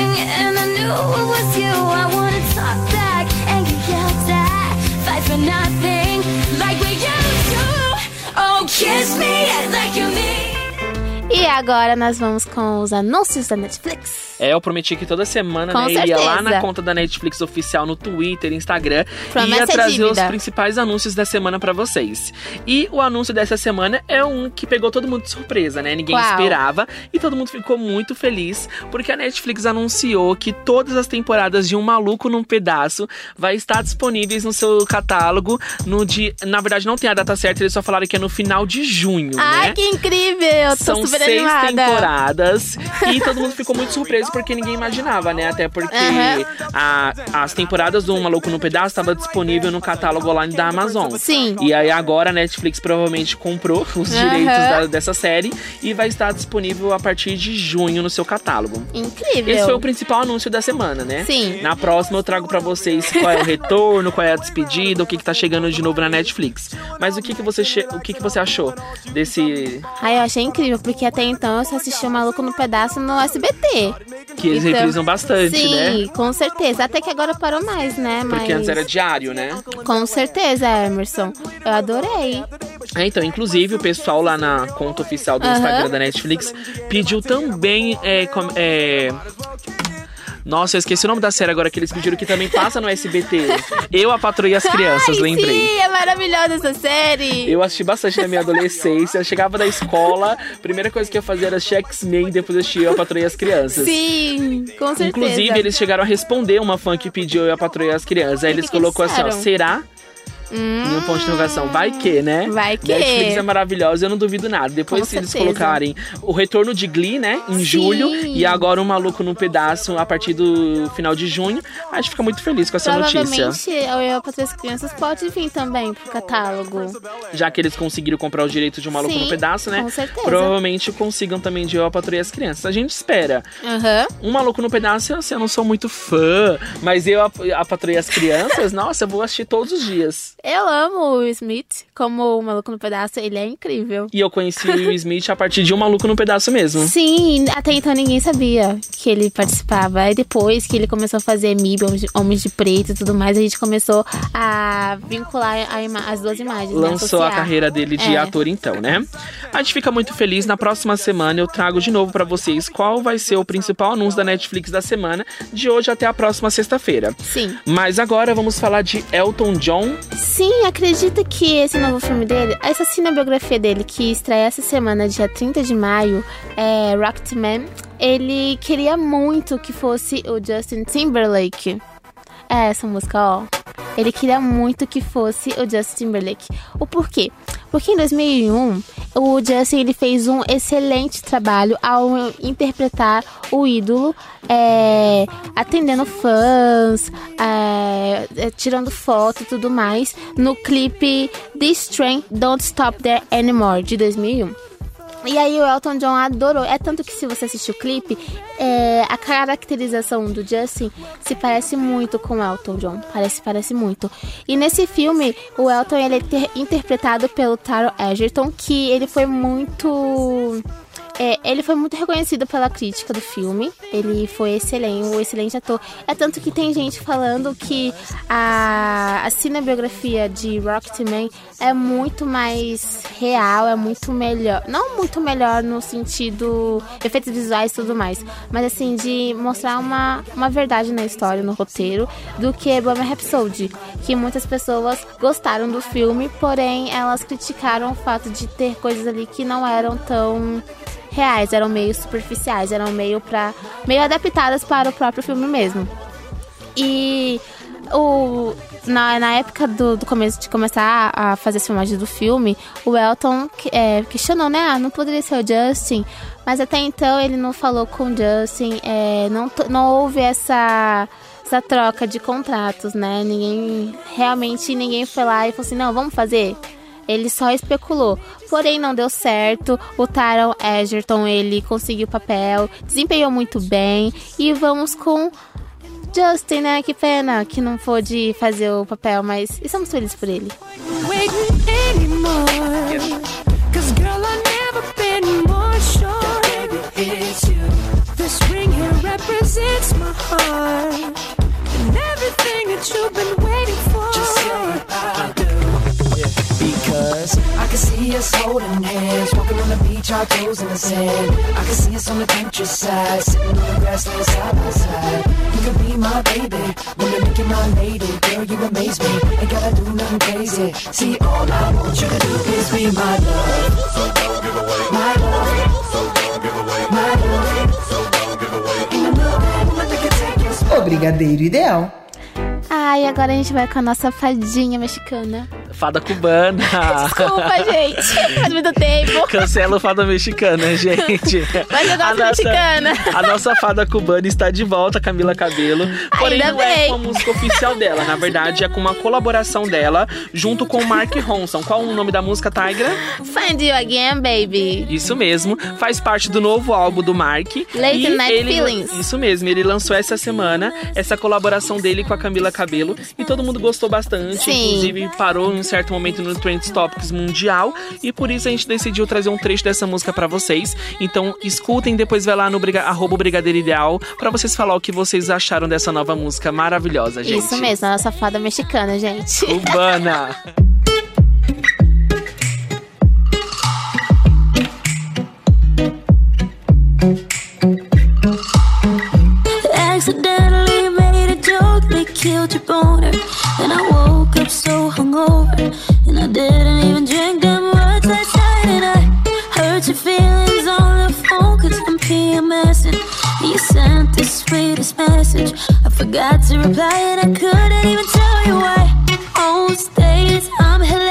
[SPEAKER 2] E agora nós vamos com os anúncios da Netflix.
[SPEAKER 3] É, eu prometi que toda semana né, iria lá na conta da Netflix oficial no Twitter, Instagram, e
[SPEAKER 2] Promessa
[SPEAKER 3] ia
[SPEAKER 2] é
[SPEAKER 3] trazer os
[SPEAKER 2] dívida.
[SPEAKER 3] principais anúncios da semana pra vocês. E o anúncio dessa semana é um que pegou todo mundo de surpresa, né? Ninguém
[SPEAKER 2] Qual?
[SPEAKER 3] esperava e todo mundo ficou muito feliz porque a Netflix anunciou que todas as temporadas de Um Maluco num Pedaço vai estar disponíveis no seu catálogo no dia, na verdade não tem a data certa, eles só falaram que é no final de junho,
[SPEAKER 2] Ai,
[SPEAKER 3] né?
[SPEAKER 2] que incrível! Tô
[SPEAKER 3] São
[SPEAKER 2] super
[SPEAKER 3] seis
[SPEAKER 2] animada.
[SPEAKER 3] temporadas e todo mundo ficou muito surpreso porque ninguém imaginava, né? Até porque a- as temporadas do Maluco no Pedaço estava disponível no catálogo online da Amazon.
[SPEAKER 2] Sim.
[SPEAKER 3] E aí agora a Netflix provavelmente comprou os direitos da- dessa série e vai estar disponível a partir de junho no seu catálogo.
[SPEAKER 2] Incrível.
[SPEAKER 3] Esse foi o principal anúncio da semana, né?
[SPEAKER 2] Sim.
[SPEAKER 3] Na próxima eu trago pra vocês qual é o retorno, qual é a despedida, o que, que tá chegando de novo na Netflix. Mas o que, que, você, o que, que você achou desse.
[SPEAKER 2] Ai, eu achei incrível, porque até então eu só assistia o Maluco no Pedaço no SBT.
[SPEAKER 3] Que eles
[SPEAKER 2] Então,
[SPEAKER 3] reprisam bastante,
[SPEAKER 2] sim,
[SPEAKER 3] né?
[SPEAKER 2] com certeza. Até que agora parou mais, né?
[SPEAKER 3] Porque
[SPEAKER 2] Mas...
[SPEAKER 3] antes era diário, né?
[SPEAKER 2] Com certeza, Emerson. Eu adorei.
[SPEAKER 3] É, então, inclusive, o pessoal lá na conta oficial do. Instagram da Netflix pediu também. É, com- é, Nossa, eu esqueci o nome da série agora que eles pediram que também passa no SBT. Eu, a Patroa e as Crianças,
[SPEAKER 2] Ai,
[SPEAKER 3] lembrei.
[SPEAKER 2] sim, é maravilhosa essa série.
[SPEAKER 3] Eu assisti bastante na minha adolescência. Eu chegava da escola, a primeira coisa que eu fazia era X-Men, depois eu assistia Eu, a Patroa e as Crianças.
[SPEAKER 2] Sim, com certeza.
[SPEAKER 3] Inclusive, eles chegaram a responder uma fã que pediu Eu, a Patroa e as Crianças. Aí eles
[SPEAKER 2] que
[SPEAKER 3] colocou assim, ó,
[SPEAKER 2] disseram?
[SPEAKER 3] Será? Em um ponto de interrogação. Vai que, né?
[SPEAKER 2] Vai que.
[SPEAKER 3] Netflix é maravilhosa, eu não duvido nada. Depois,
[SPEAKER 2] Com
[SPEAKER 3] se eles colocarem o retorno de Glee, né? Em julho. E agora o Maluco no Pedaço a partir do final de junho. A gente fica muito feliz com essa notícia.
[SPEAKER 2] Provavelmente o Eu para as Crianças pode vir também pro catálogo.
[SPEAKER 3] Já que eles conseguiram comprar os direitos de um Maluco
[SPEAKER 2] Sim,
[SPEAKER 3] no Pedaço, né?
[SPEAKER 2] com certeza.
[SPEAKER 3] Provavelmente consigam também de Eu, a Patroa e as Crianças. A gente espera.
[SPEAKER 2] Aham.
[SPEAKER 3] Um Maluco no Pedaço, assim, eu não sou muito fã. Mas eu, a, a Patroa e as Crianças, nossa, eu vou assistir todos os dias.
[SPEAKER 2] Eu amo o Smith como o Maluco no Pedaço, ele é incrível.
[SPEAKER 3] E eu conheci o Will Smith a partir de Um Maluco no Pedaço mesmo.
[SPEAKER 2] Sim, até então ninguém sabia que ele participava. Aí depois que ele começou a fazer MIB, Homens de, Preto e tudo mais, a gente começou a vincular a as duas imagens. né,
[SPEAKER 3] Lançou a
[SPEAKER 2] associar.
[SPEAKER 3] carreira dele de
[SPEAKER 2] É.
[SPEAKER 3] ator, então, né? A gente fica muito feliz. Na próxima semana eu trago de novo pra vocês qual vai ser o principal anúncio da Netflix da semana, de hoje até a próxima sexta-feira.
[SPEAKER 2] Sim.
[SPEAKER 3] Mas agora vamos falar de Elton John.
[SPEAKER 2] Sim, acredita que esse novo filme dele, essa cinebiografia dele, que estreia essa semana, dia 30 de maio, é Rocketman, ele queria muito que fosse o Justin Timberlake. É essa música, ó. Ele queria muito que fosse o Justin Timberlake. O porquê? Porque em 2001, o Justin ele fez um excelente trabalho ao interpretar o ídolo, é, atendendo fãs, é, é, tirando foto e tudo mais, no clipe This Train Don't Stop There Anymore, de 2001. E aí o Elton John adorou. É tanto que se você assistir o clipe, é, a caracterização do Justin se parece muito com o Elton John. Parece, parece muito. E nesse filme, o Elton ele é ter- interpretado pelo Taro Egerton, que ele foi muito. É, ele foi muito reconhecido pela crítica do filme. Ele foi excelente, um excelente ator. É tanto que tem gente falando que a, a cinebiografia de Rocketman é muito mais real, é muito melhor. Não muito melhor no sentido efeitos visuais e tudo mais, mas assim, de mostrar uma, uma verdade na história, no roteiro, do que Bohemian Rhapsody. Que muitas pessoas gostaram do filme, porém elas criticaram o fato de ter coisas ali que não eram tão reais, eram meio superficiais, eram meio para meio adaptadas para o próprio filme mesmo. E o, na, na época do, do começo de começar a fazer as filmagens do filme, o Elton é, questionou, né? Ah, não poderia ser o Justin. Mas até então ele não falou com o Justin, é, não, não houve essa, essa troca de contratos, né? Ninguém. Realmente ninguém foi lá e falou assim, não, vamos fazer. Ele só especulou. Porém, não deu certo. O Taron Egerton, ele conseguiu o papel, desempenhou muito bem. E vamos com Justin, né? Que pena que não pôde fazer o papel, mas estamos felizes por ele.
[SPEAKER 9] waiting anymore. Cause girl, I've never been more sure. Baby, it's you. This ring here represents my heart. And everything that you've been waiting for. Just say I
[SPEAKER 10] can see us holding hands, walking on the beach, our toes in the sand. I can see us on the countryside, sitting on the grassland side by side. You could be my baby, wanna make you my lady. Girl, you amaze me, ain't gotta do nothing crazy. See, all I want you to do is be my love. My love. My love. Ain't another woman that can take your spot.
[SPEAKER 8] O Brigadeiro Ideal.
[SPEAKER 2] Ah, e agora a gente vai com a nossa fadinha mexicana.
[SPEAKER 3] Fada cubana.
[SPEAKER 2] Desculpa, gente. Faz muito tempo.
[SPEAKER 3] Cancela o fada mexicana, gente.
[SPEAKER 2] Mas eu gosto
[SPEAKER 3] a nossa,
[SPEAKER 2] mexicana.
[SPEAKER 3] A nossa fada cubana está de volta, Camila Cabelo. Porém,
[SPEAKER 2] Ainda
[SPEAKER 3] não é
[SPEAKER 2] bem.
[SPEAKER 3] com a música oficial dela. Na verdade, é com uma colaboração dela junto com o Mark Ronson. Qual o nome da música, Tigra?
[SPEAKER 2] Find you again, baby.
[SPEAKER 3] Isso mesmo. Faz parte do novo álbum do Mark.
[SPEAKER 2] Late Night
[SPEAKER 3] ele-
[SPEAKER 2] Feelings.
[SPEAKER 3] Isso mesmo. Ele lançou essa semana essa colaboração dele com a Camila Cabelo. E todo mundo gostou bastante.
[SPEAKER 2] Sim.
[SPEAKER 3] Inclusive, parou em certo momento no Trends Topics Mundial. E por isso a gente decidiu trazer um trecho dessa música pra vocês. Então, escutem, depois vai lá no briga, arroba Brigadeiro Ideal pra vocês falar o que vocês acharam dessa nova música maravilhosa, gente.
[SPEAKER 2] Isso mesmo, a nossa fada mexicana, gente.
[SPEAKER 3] Cubana.
[SPEAKER 9] Accidentally killed your boner. And I woke up so hungover. And I didn't even drink that much last night. And I hurt your feelings on the phone cause I'm PMSing. You sent the sweetest message. I forgot to reply and I couldn't even tell you why. On stage, I'm hilarious,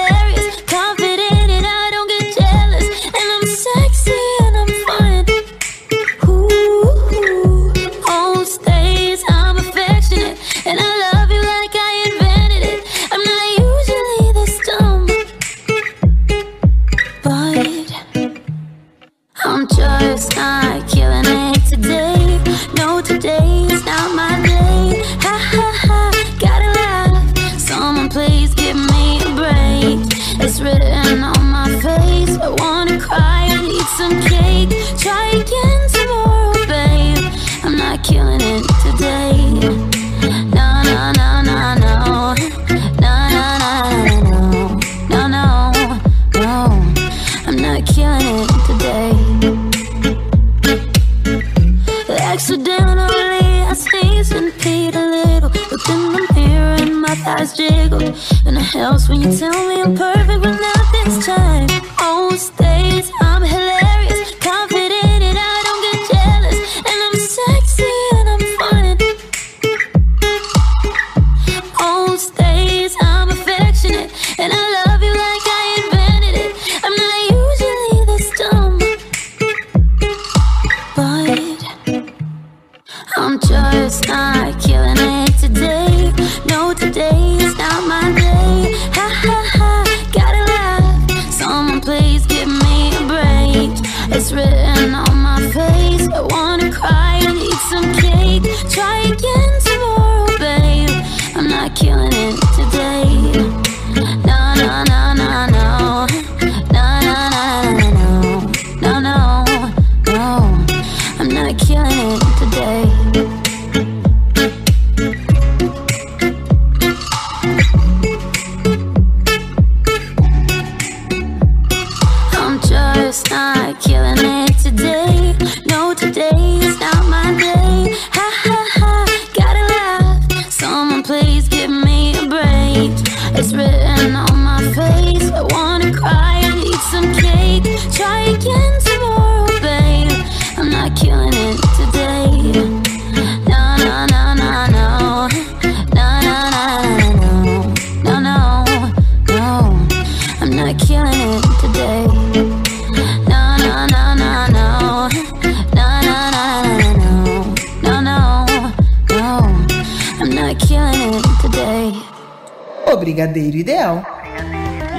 [SPEAKER 8] Brigadeiro Ideal.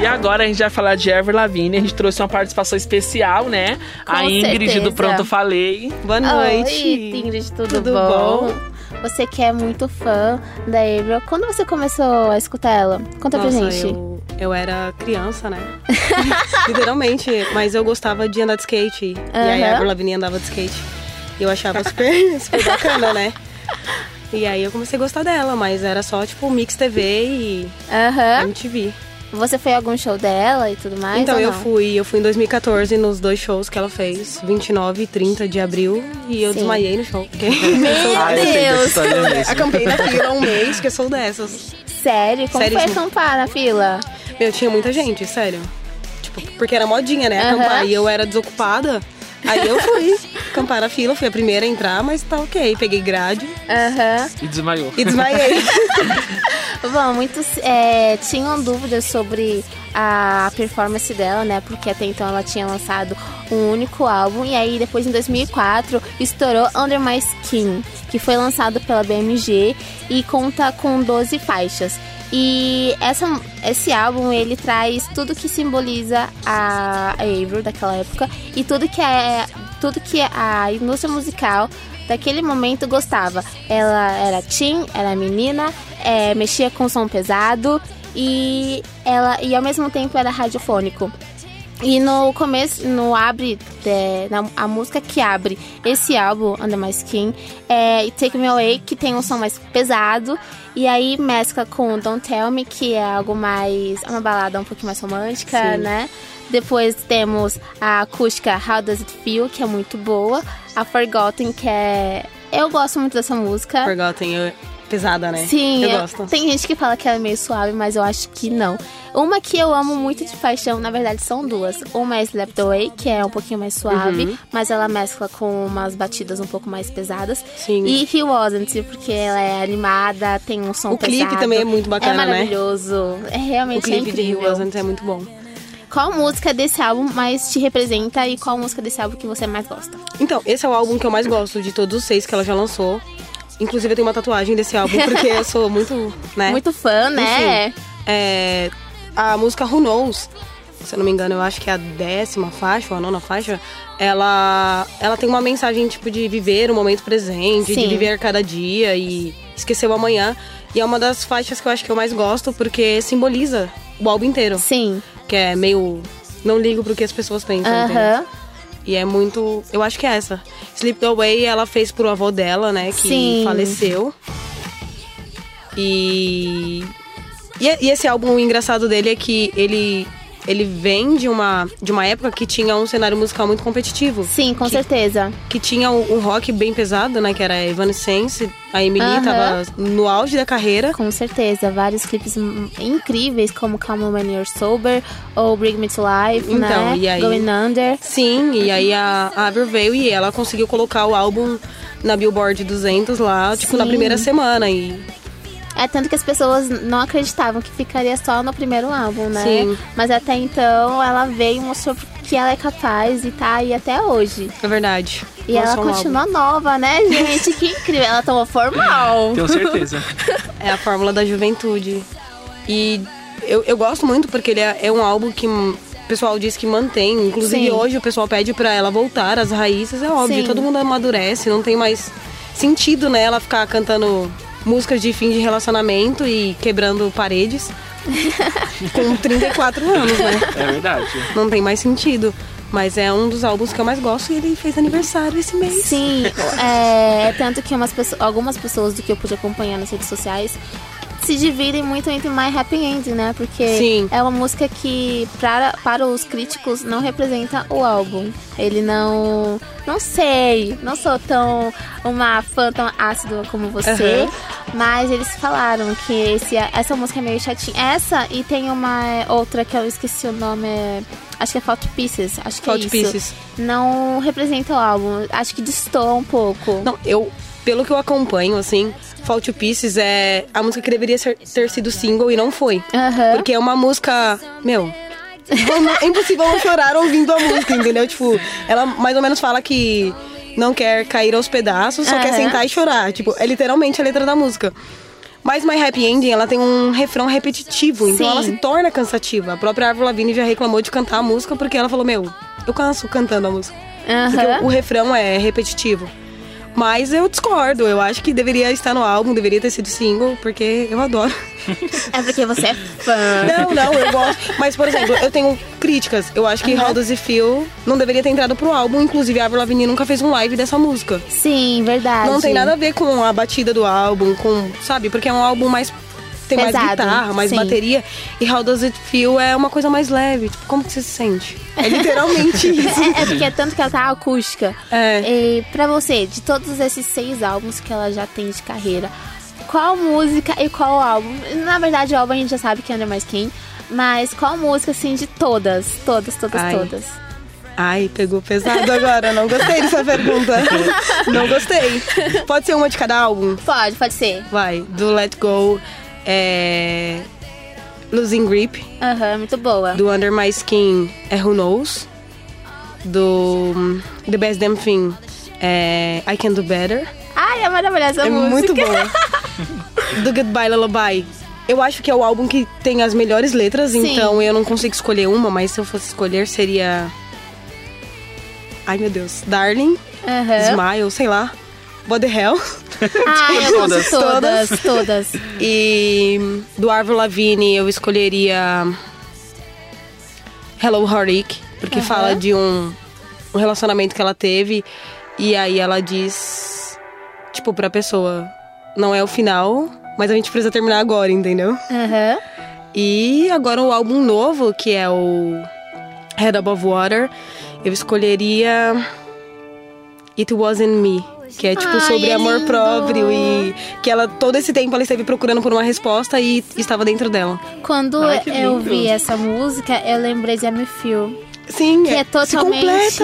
[SPEAKER 3] E agora a gente vai falar de Ever Lavigne. A gente trouxe uma participação especial, né?
[SPEAKER 2] Com
[SPEAKER 3] a Ingrid
[SPEAKER 2] certeza.
[SPEAKER 3] do Pronto Falei.
[SPEAKER 11] Boa
[SPEAKER 2] Oi, Ingrid, tudo,
[SPEAKER 11] Tudo
[SPEAKER 2] bom?
[SPEAKER 11] bom?
[SPEAKER 2] Você que é muito fã da Avril, quando você começou a escutar ela? Conta
[SPEAKER 11] Nossa,
[SPEAKER 2] pra gente.
[SPEAKER 11] Eu, eu era criança, né? Literalmente, mas eu gostava de andar de skate. E aí a Avril Lavigne andava de skate. E eu achava super, super bacana, né? E aí eu comecei a gostar dela, mas era só tipo Mix TV e
[SPEAKER 2] Aham.
[SPEAKER 11] MTV.
[SPEAKER 2] Você foi a algum show dela e tudo mais?
[SPEAKER 11] então eu fui, eu fui em 2014 nos dois shows que ela fez, 29 e 30 de abril, e eu
[SPEAKER 2] Sim.
[SPEAKER 11] desmaiei no show. Porque
[SPEAKER 2] Meu
[SPEAKER 3] Ah,
[SPEAKER 2] Deus!
[SPEAKER 11] acampei na fila um mês, que eu sou dessas.
[SPEAKER 2] Sério? Como foi
[SPEAKER 11] Seríssimo.
[SPEAKER 2] acampar na fila?
[SPEAKER 11] Meu, tinha muita gente, sério. Tipo, porque era modinha, né? Acampar. E eu era desocupada. Aí eu fui acampar na fila, fui a primeira a entrar, mas tá ok. Peguei grade
[SPEAKER 2] Aham.
[SPEAKER 3] E desmaiou.
[SPEAKER 11] e desmaiei.
[SPEAKER 2] Bom, muitos é, tinham dúvidas sobre a performance dela, né? Porque até então ela tinha lançado um único álbum e aí depois em 2004 estourou Under My Skin, que foi lançado pela BMG e conta com 12 faixas. E essa, esse álbum ele traz tudo que simboliza a Avril daquela época e tudo que é tudo que a indústria musical daquele momento gostava. Ela era teen, era menina, é, mexia com som pesado e ela e ao mesmo tempo era radiofônico. E no começo, no abre, é, na, a música que abre esse álbum, Under My Skin, é Take Me Away, que tem um som mais pesado. E aí mescla com Don't Tell Me, que é algo mais. É uma balada um pouquinho mais romântica,
[SPEAKER 11] Sim.
[SPEAKER 2] né? Depois temos a acústica How Does It Feel, que é muito boa. A Forgotten, que é. Eu gosto muito dessa música.
[SPEAKER 11] Forgotten, eu- pesada, né?
[SPEAKER 2] Sim,
[SPEAKER 11] eu
[SPEAKER 2] eu-
[SPEAKER 11] gosto.
[SPEAKER 2] tem gente que fala que ela é meio suave, mas eu acho que não. Uma que eu amo muito de paixão, na verdade são duas. Uma é Slept Away, que é um pouquinho mais suave,
[SPEAKER 11] Uhum.
[SPEAKER 2] mas ela mescla com umas batidas um pouco mais pesadas.
[SPEAKER 11] Sim.
[SPEAKER 2] E He Wasn't, porque ela é animada, tem um som
[SPEAKER 11] O clipe
[SPEAKER 2] pesado.
[SPEAKER 11] também é muito bacana,
[SPEAKER 2] É
[SPEAKER 11] né?
[SPEAKER 2] maravilhoso. É realmente
[SPEAKER 11] O clipe
[SPEAKER 2] é
[SPEAKER 11] de He. Wasn't é muito bom.
[SPEAKER 2] Qual música desse álbum mais te representa e qual música desse álbum que você mais gosta?
[SPEAKER 11] Então, esse é o álbum que eu mais gosto de todos os seis que ela já lançou. Inclusive, eu tenho uma tatuagem desse álbum, porque eu sou muito, né?
[SPEAKER 2] Muito fã, né?
[SPEAKER 11] Enfim, é, a música Who Knows, se eu não me engano, eu acho que é a décima faixa ou a nona faixa, ela, ela tem uma mensagem tipo de viver o momento presente,
[SPEAKER 2] Sim.
[SPEAKER 11] de viver cada dia e esquecer o amanhã. E é uma das faixas que eu acho que eu mais gosto, porque simboliza o álbum inteiro.
[SPEAKER 2] Sim.
[SPEAKER 11] Que é meio. Não ligo pro que as pessoas pensam. entendeu?
[SPEAKER 2] Aham.
[SPEAKER 11] E é muito. Eu acho que é essa. Sleep Away ela fez pro avô dela, né? Que
[SPEAKER 2] Sim.
[SPEAKER 11] faleceu. E. E, e esse álbum, o engraçado dele é que ele. Ele vem de uma, de uma época que tinha um cenário musical muito competitivo.
[SPEAKER 2] Sim, com
[SPEAKER 11] que,
[SPEAKER 2] certeza.
[SPEAKER 11] Que tinha um, um rock bem pesado, né? Que era Evanescence. A Emily
[SPEAKER 2] Aham.
[SPEAKER 11] tava no auge da carreira.
[SPEAKER 2] Com certeza, vários clipes incríveis, como Come On When You're Sober ou Bring Me To Life,
[SPEAKER 11] Então,
[SPEAKER 2] né?
[SPEAKER 11] e aí-
[SPEAKER 2] Going Under.
[SPEAKER 11] Sim, e aí a, a Avril veio e ela conseguiu colocar o álbum na Billboard 200 lá, tipo, na
[SPEAKER 2] Sim.
[SPEAKER 11] primeira semana. E
[SPEAKER 2] É tanto que as pessoas não acreditavam que ficaria só no primeiro álbum, né?
[SPEAKER 11] Sim.
[SPEAKER 2] Mas até então ela veio e mostrou que ela é capaz e tá aí até hoje.
[SPEAKER 11] é verdade.
[SPEAKER 2] E ela
[SPEAKER 11] um
[SPEAKER 2] continua nova, né, gente? Que incrível. Ela tomou formal.
[SPEAKER 3] Tenho certeza.
[SPEAKER 11] É a fórmula da juventude. E eu, eu gosto muito porque ele é, é um álbum que o pessoal diz que mantém. Inclusive
[SPEAKER 2] Sim.
[SPEAKER 11] hoje o pessoal pede pra ela voltar às raízes. É óbvio,
[SPEAKER 2] Sim.
[SPEAKER 11] todo mundo amadurece, não tem mais sentido, né? Ela ficar cantando músicas de fim de relacionamento e quebrando paredes. com 34 anos, né?
[SPEAKER 3] É verdade.
[SPEAKER 11] Não tem mais sentido. Mas é um dos álbuns que eu mais gosto e ele fez aniversário esse mês.
[SPEAKER 2] Sim, é, tanto que umas pessoas, algumas pessoas do que eu pude acompanhar nas redes sociais se dividem muito entre My Happy Ending, né? Porque
[SPEAKER 11] Sim.
[SPEAKER 2] é uma música que, para, para os críticos, não representa o álbum. Ele não. Não sei, não sou tão uma fã tão ácida como você, mas eles falaram que esse, essa música é meio chatinha. Essa e tem uma é, outra que eu esqueci o nome, é, acho que é Fault Pieces, acho que
[SPEAKER 11] Fault
[SPEAKER 2] é isso.
[SPEAKER 11] Pieces.
[SPEAKER 2] Não representa o álbum, acho que destoa um pouco.
[SPEAKER 11] Não, eu, pelo que eu acompanho, assim, Fall to Pieces é a música que deveria ser- ter sido single e não foi. Porque é uma música, meu, é impossível não chorar ouvindo a música, entendeu? Tipo, ela mais ou menos fala que não quer cair aos pedaços, só quer sentar e chorar. Tipo, é literalmente a letra da música. Mas My Happy Ending, ela tem um refrão repetitivo, então
[SPEAKER 2] Sim.
[SPEAKER 11] ela se torna cansativa. A própria Avril Lavigne já reclamou de cantar a música porque ela falou, meu, eu canso cantando a música. Porque o, o refrão é repetitivo. Mas eu discordo, eu acho que deveria estar no álbum, deveria ter sido single, porque eu adoro.
[SPEAKER 2] É porque você é fã.
[SPEAKER 11] Não, não, eu gosto. Mas, por exemplo, eu tenho críticas. Eu acho que
[SPEAKER 2] Aham.
[SPEAKER 11] How Does It Feel não deveria ter entrado pro álbum. Inclusive, a Avril Lavigne nunca fez um live dessa música.
[SPEAKER 2] Sim, verdade.
[SPEAKER 11] Não tem nada a ver com a batida do álbum, com, sabe? Porque é um álbum mais tem mais
[SPEAKER 2] Pesado,
[SPEAKER 11] guitarra, mais
[SPEAKER 2] sim.
[SPEAKER 11] bateria. E How Does It Feel é uma coisa mais leve. Tipo, como que você se sente? É literalmente isso.
[SPEAKER 2] É, é porque é tanto que ela tá acústica.
[SPEAKER 11] É.
[SPEAKER 2] E pra você, de todos esses seis álbuns que ela já tem de carreira, qual música e qual álbum? Na verdade, o álbum a gente já sabe que é Under My Skin, mas qual música, assim, de todas? Todas, todas,
[SPEAKER 11] Ai.
[SPEAKER 2] todas.
[SPEAKER 11] Ai, pegou pesado agora. Não gostei dessa pergunta. Não gostei. Pode ser uma de cada álbum?
[SPEAKER 2] Pode, pode ser.
[SPEAKER 11] Vai. Do Let Go, é... Losing Grip.
[SPEAKER 2] Aham, muito boa.
[SPEAKER 11] Do Under My Skin é Who Knows. Do The Best Damn Thing é I Can Do Better.
[SPEAKER 2] Ai, é maravilhosa a
[SPEAKER 11] é
[SPEAKER 2] música.
[SPEAKER 11] muito boa. do Goodbye Lullaby. Eu acho que é o álbum que tem as melhores letras,
[SPEAKER 2] Sim.
[SPEAKER 11] então eu não consigo escolher uma, mas se eu fosse escolher seria. Ai meu Deus. Darling. Smile, sei lá. What the Hell.
[SPEAKER 2] Eu gosto de todas, todas.
[SPEAKER 11] E do Arvo Lavigne eu escolheria Hello Heartache, porque
[SPEAKER 2] Aham.
[SPEAKER 11] fala de um, um relacionamento que ela teve e aí ela diz, tipo, pra pessoa, não é o final, mas a gente precisa terminar agora, entendeu?
[SPEAKER 2] Aham.
[SPEAKER 11] E agora o álbum novo, que é o Head Above Water, eu escolheria It Wasn't Me. Que é tipo
[SPEAKER 2] Ai,
[SPEAKER 11] sobre
[SPEAKER 2] é
[SPEAKER 11] amor
[SPEAKER 2] lindo.
[SPEAKER 11] próprio e que ela todo esse tempo ela esteve procurando por uma resposta e estava dentro dela.
[SPEAKER 2] Quando
[SPEAKER 11] Ai,
[SPEAKER 2] eu vi essa música, eu lembrei de I'm Feel.
[SPEAKER 11] Sim,
[SPEAKER 2] Que é
[SPEAKER 11] se
[SPEAKER 2] totalmente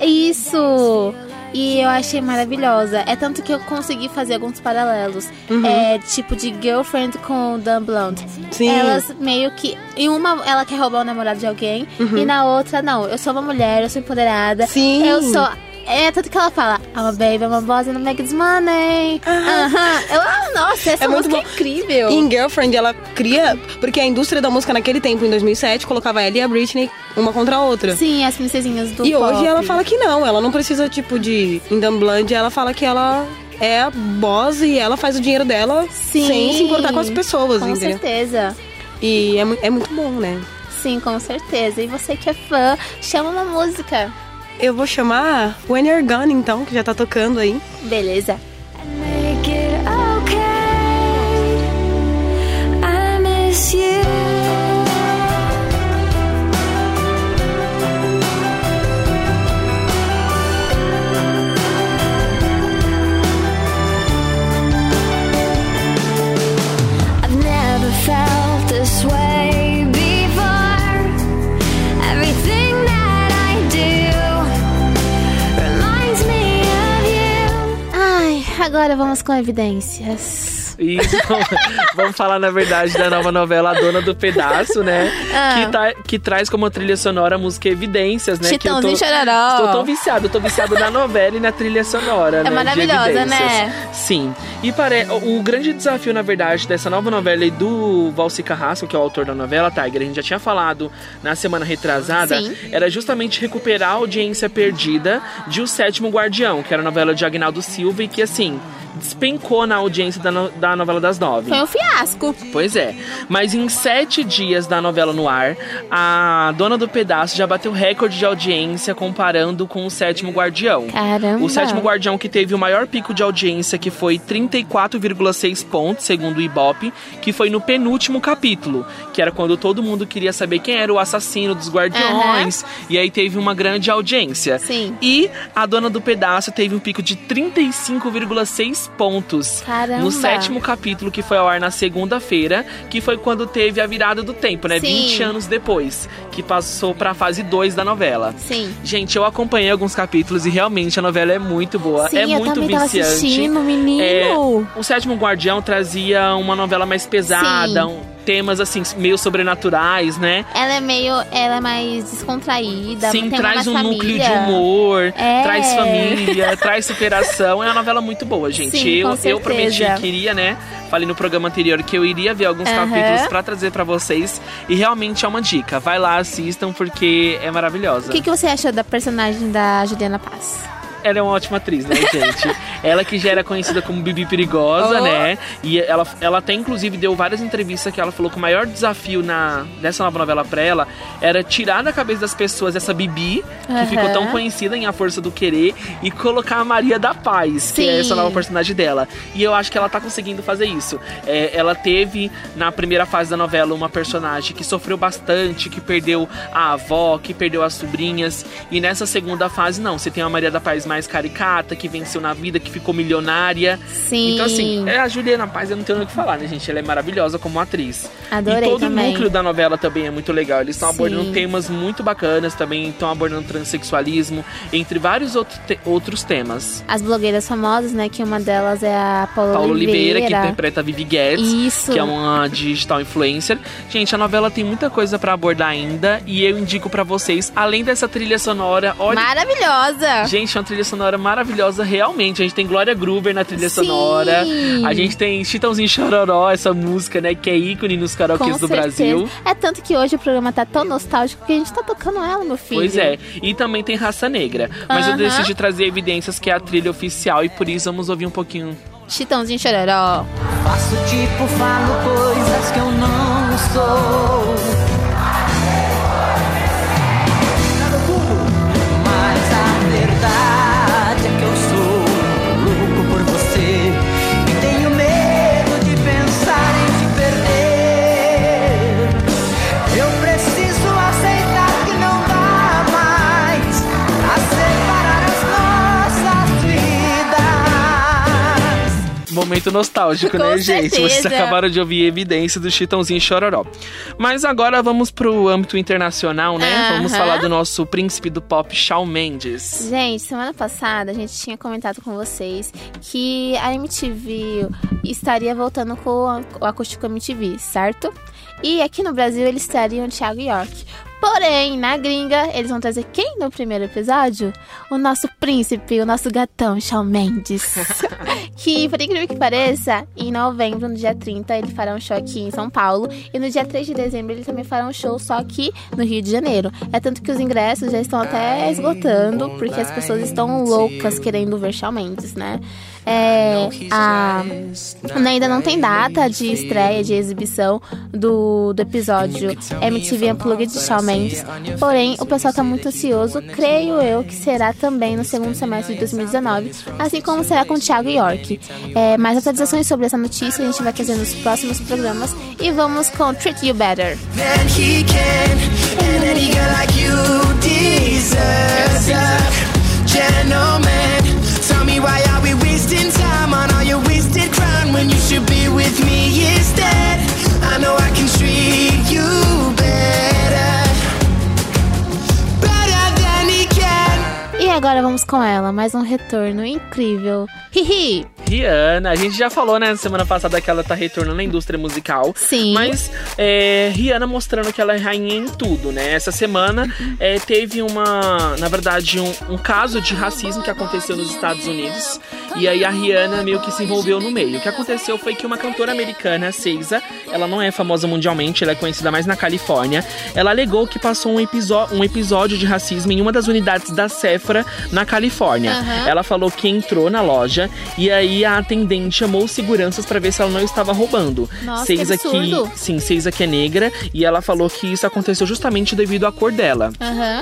[SPEAKER 2] isso. E eu achei maravilhosa. É tanto que eu consegui fazer alguns paralelos.
[SPEAKER 11] Uhum.
[SPEAKER 2] É tipo de girlfriend com Dan Blunt.
[SPEAKER 11] Sim.
[SPEAKER 2] Elas meio que. Em uma, ela quer roubar o namorado de alguém.
[SPEAKER 11] Uhum.
[SPEAKER 2] E na outra, não. Eu sou uma mulher, eu sou empoderada.
[SPEAKER 11] Sim.
[SPEAKER 2] Eu sou. É tanto que ela fala, a baby, I'm a boss and I make this money. Aham. Eu, ah, nossa, essa
[SPEAKER 11] É muito
[SPEAKER 2] música é
[SPEAKER 11] bom.
[SPEAKER 2] incrível.
[SPEAKER 11] Em Girlfriend, ela cria. Porque a indústria da música naquele tempo, em 2007, colocava ela e a Britney uma contra a outra.
[SPEAKER 2] Sim, as princesinhas do
[SPEAKER 11] E
[SPEAKER 2] pop.
[SPEAKER 11] hoje ela fala que não, ela não precisa, tipo, de. Em Dumb Blood, ela fala que ela é a boss e ela faz o dinheiro dela
[SPEAKER 2] Sim,
[SPEAKER 11] sem se importar com as pessoas,
[SPEAKER 2] Com
[SPEAKER 11] entendeu?
[SPEAKER 2] certeza.
[SPEAKER 11] E é, é muito bom, né?
[SPEAKER 2] Sim, com certeza. E você que é fã, chama uma música.
[SPEAKER 11] Eu vou chamar When You're Gone, então, que já tá tocando aí.
[SPEAKER 2] Beleza.
[SPEAKER 9] Make it okay. I miss you.
[SPEAKER 2] Agora vamos com evidências.
[SPEAKER 3] E vamos- vamos falar, na verdade, da nova novela A Dona do Pedaço, né?
[SPEAKER 2] Ah.
[SPEAKER 3] Que, tá- que traz como trilha sonora a música Evidências, né? que eu
[SPEAKER 2] Chitãozinho Chororó.
[SPEAKER 3] Estou tão viciado, eu tô viciado na novela e na trilha sonora, né? de
[SPEAKER 2] maravilhosa, né?
[SPEAKER 3] Sim. E pare... o grande desafio, na verdade, dessa nova novela e do Valci Carrasco, que é o autor da novela, Tiger, a gente já tinha falado na semana retrasada,
[SPEAKER 2] Sim.
[SPEAKER 3] era justamente recuperar a audiência perdida de O Sétimo Guardião, que era a novela de Agnaldo Silva e que, assim, despencou na audiência da, no- da novela das nove.
[SPEAKER 2] Foi um fiasco.
[SPEAKER 3] Pois é. Mas em sete dias da novela no ar, a dona do pedaço já bateu recorde de audiência comparando com o sétimo Guardião.
[SPEAKER 2] Caramba.
[SPEAKER 3] O sétimo Guardião que teve o maior pico de audiência, que foi 34,6 pontos, segundo o Ibope, que foi no penúltimo capítulo, que era quando todo mundo queria saber quem era o assassino dos Guardiões. E aí teve uma grande audiência.
[SPEAKER 2] Sim.
[SPEAKER 3] E a dona do pedaço teve um pico de 35,6 pontos.
[SPEAKER 2] Caramba.
[SPEAKER 3] No sétimo capítulo, que foi ao ar na segunda-feira, que foi quando teve a virada do tempo, né?
[SPEAKER 2] Sim.
[SPEAKER 3] 20 anos depois, que passou pra fase 2 da novela.
[SPEAKER 2] Sim.
[SPEAKER 3] Gente, eu acompanhei alguns capítulos e realmente a novela é muito boa.
[SPEAKER 2] Sim,
[SPEAKER 3] é muito
[SPEAKER 2] tava
[SPEAKER 3] viciante.
[SPEAKER 2] assistindo, menino.
[SPEAKER 3] É, o Sétimo Guardião trazia uma novela mais pesada,
[SPEAKER 2] Sim.
[SPEAKER 3] um- temas assim, meio sobrenaturais, né?
[SPEAKER 2] Ela é meio. Ela é mais descontraída.
[SPEAKER 3] Sim, traz um
[SPEAKER 2] mais
[SPEAKER 3] núcleo de
[SPEAKER 2] família.
[SPEAKER 3] humor,
[SPEAKER 2] É.
[SPEAKER 3] traz família, traz superação. É uma novela muito boa, gente.
[SPEAKER 2] Sim,
[SPEAKER 3] eu, eu prometi que iria, né? Falei no programa anterior que eu iria ver alguns
[SPEAKER 2] Aham.
[SPEAKER 3] capítulos pra trazer pra vocês. E realmente é uma dica. Vai lá, assistam, porque é maravilhosa.
[SPEAKER 2] O que, que você achou da personagem da Juliana Paz?
[SPEAKER 3] Ela é uma ótima atriz, né, gente? ela que já era conhecida como Bibi Perigosa,
[SPEAKER 2] Oh.
[SPEAKER 3] né? E ela, ela até, inclusive, deu várias entrevistas que ela falou que o maior desafio na, dessa nova novela pra ela era tirar da cabeça das pessoas essa Bibi, que
[SPEAKER 2] Aham.
[SPEAKER 3] ficou tão conhecida em A Força do Querer, e colocar a Maria da Paz, que é
[SPEAKER 2] Sim.
[SPEAKER 3] essa nova personagem dela. E eu acho que ela tá conseguindo fazer isso. É, ela teve, na primeira fase da novela, uma personagem que sofreu bastante, que perdeu a avó, que perdeu as sobrinhas. E nessa segunda fase, não. Você tem a Maria da Paz mais caricata, que venceu na vida, que ficou milionária.
[SPEAKER 2] Sim.
[SPEAKER 3] Então, assim, é a Juliana Paz, eu não tenho o que falar, né, gente? Ela é maravilhosa como atriz.
[SPEAKER 2] Adorei
[SPEAKER 3] E todo
[SPEAKER 2] também.
[SPEAKER 3] o núcleo da novela também é muito legal. Eles estão abordando temas muito bacanas também, estão abordando transexualismo, entre vários outro te- outros temas.
[SPEAKER 2] As blogueiras famosas, né? Que uma delas é a Paula,
[SPEAKER 3] Paulo Oliveira, que
[SPEAKER 2] Oliveira.
[SPEAKER 3] interpreta a Vivi Guedes,
[SPEAKER 2] Isso.
[SPEAKER 3] que é uma digital influencer. Gente, a novela tem muita coisa pra abordar ainda e eu indico pra vocês, além dessa trilha sonora, olha
[SPEAKER 2] Maravilhosa!
[SPEAKER 3] Gente, é uma trilha sonora maravilhosa, realmente. A gente tem Glória Groover na trilha
[SPEAKER 2] Sim.
[SPEAKER 3] sonora. A gente tem Chitãozinho Chororó, essa música, né, que é ícone nos karaokês do
[SPEAKER 2] certeza.
[SPEAKER 3] Brasil.
[SPEAKER 2] É tanto que hoje o programa tá tão nostálgico que a gente tá tocando ela, meu filho.
[SPEAKER 3] Pois é. E também tem Raça Negra. Mas eu
[SPEAKER 2] Aham.
[SPEAKER 3] decidi trazer evidências que é a trilha oficial e por isso vamos ouvir um pouquinho.
[SPEAKER 2] Chitãozinho Chororó.
[SPEAKER 5] Faço tipo, falo coisas que eu não sou.
[SPEAKER 3] Momento nostálgico, né, gente? Vocês acabaram de ouvir evidência do Chitãozinho Chororó. Mas agora vamos pro âmbito internacional, né? Vamos falar do nosso príncipe do pop, Shawn Mendes.
[SPEAKER 2] Gente, semana passada a gente tinha comentado com vocês que a MTV estaria voltando com o acústico MTV, certo? E aqui no Brasil eles trariam o Thiago York. Porém, na gringa, eles vão trazer quem no primeiro episódio? O nosso príncipe, o nosso gatão, Shawn Mendes. que, por incrível que pareça, em novembro, no dia 30, ele fará um show aqui em São Paulo. E no dia 3 de dezembro, ele também fará um show só aqui no Rio de Janeiro. É tanto que os ingressos já estão até esgotando, porque as pessoas estão loucas querendo ver Shawn Mendes, né? É, a, ainda não tem data de estreia, de exibição do, do episódio MTV Unplugged de Shawn Mendes. Porém, o pessoal tá muito ansioso. Creio eu que será também no segundo semestre de 2019, assim como será com o Thiago York. É, mais atualizações sobre essa notícia a gente vai trazer nos próximos programas. E vamos com Treat You Better.
[SPEAKER 5] than why are we wasting time on all your wasted crown when you should be with me instead? I know I can treat you better, better than he can.
[SPEAKER 2] E agora vamos com ela, mais um retorno incrível. Hihi!
[SPEAKER 3] Rihanna, a gente já falou, né, semana passada que ela tá retornando na indústria musical.
[SPEAKER 2] Sim.
[SPEAKER 3] Mas é, Rihanna mostrando que ela é rainha em tudo, né? Essa semana é, teve uma, na verdade, um, um caso de racismo que aconteceu nos Estados Unidos. E aí a Rihanna meio que se envolveu no meio. O que aconteceu foi que uma cantora americana, Seiza, ela não é famosa mundialmente, ela é conhecida mais na Califórnia. Ela alegou que passou um, um episódio de racismo em uma das unidades da Sephora na Califórnia.
[SPEAKER 2] Aham.
[SPEAKER 3] Ela falou que entrou na loja e aí e a atendente chamou os seguranças pra ver se ela não estava roubando.
[SPEAKER 2] Nossa, que
[SPEAKER 3] Seiza
[SPEAKER 2] absurdo.
[SPEAKER 3] sim, Seiza que é negra e ela falou que isso aconteceu justamente devido à cor dela.
[SPEAKER 2] Aham.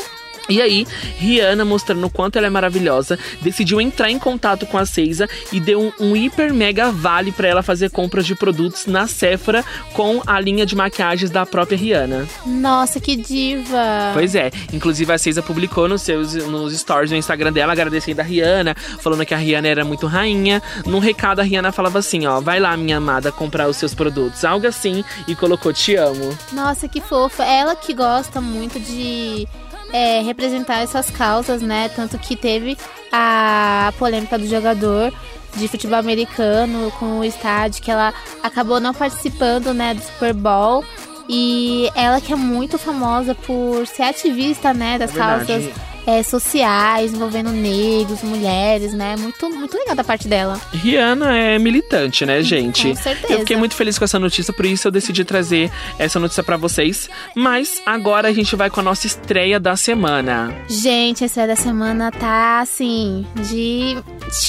[SPEAKER 3] E aí, Rihanna, mostrando o quanto ela é maravilhosa, decidiu entrar em contato com a Seiza e deu um, um hiper mega vale pra ela fazer compras de produtos na Sephora com a linha de maquiagens da própria Rihanna.
[SPEAKER 2] Nossa, que diva.
[SPEAKER 3] Pois é, inclusive a Seiza publicou nos seus nos stories no Instagram dela agradecendo a Rihanna, falando que a Rihanna era muito rainha. Num recado a Rihanna falava assim, ó, vai lá minha amada comprar os seus produtos, algo assim, e colocou te amo.
[SPEAKER 2] Nossa, que fofa. Ela que gosta muito de é, representar essas causas, né? Tanto que teve a polêmica do jogador de futebol americano com o estádio, que ela acabou não participando, né, do Super Bowl. E ela que é muito famosa por ser ativista, né, das
[SPEAKER 3] É
[SPEAKER 2] causas é, sociais, envolvendo negros, mulheres, né? Muito, muito legal da parte dela.
[SPEAKER 3] Rihanna é militante, né, gente?
[SPEAKER 2] Com certeza.
[SPEAKER 3] Eu fiquei muito feliz com essa notícia, por isso eu decidi trazer essa notícia pra vocês. Mas agora a gente vai com a nossa estreia da semana.
[SPEAKER 2] Gente, a estreia da semana tá assim, de,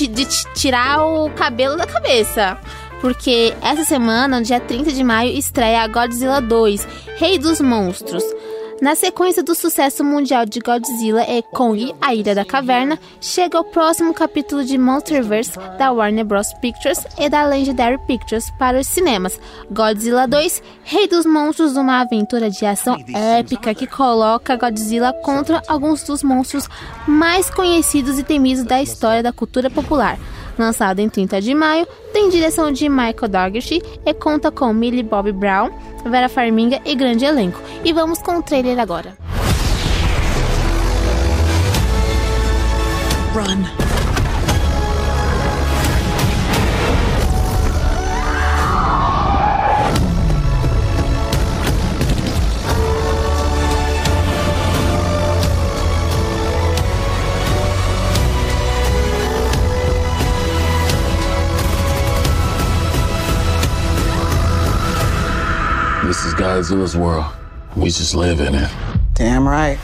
[SPEAKER 2] de ti- tirar o cabelo da cabeça. Porque essa semana, no dia 30 de maio, estreia Godzilla 2, Rei dos Monstros. Na sequência do sucesso mundial de Godzilla e Kong, A Ilha da Caverna, chega o próximo capítulo de Monsterverse da Warner Bros. Pictures e da Legendary Pictures para os cinemas. Godzilla 2, Rei dos Monstros, uma aventura de ação épica que coloca Godzilla contra alguns dos monstros mais conhecidos e temidos da história da cultura popular. Lançado em 30 de maio, tem direção de Michael Dougherty e conta com Millie Bobby Brown, Vera Farmiga e grande elenco. E vamos com o trailer agora.
[SPEAKER 12] Run.
[SPEAKER 13] This is Godzilla's world. We just live in it.
[SPEAKER 14] Damn right.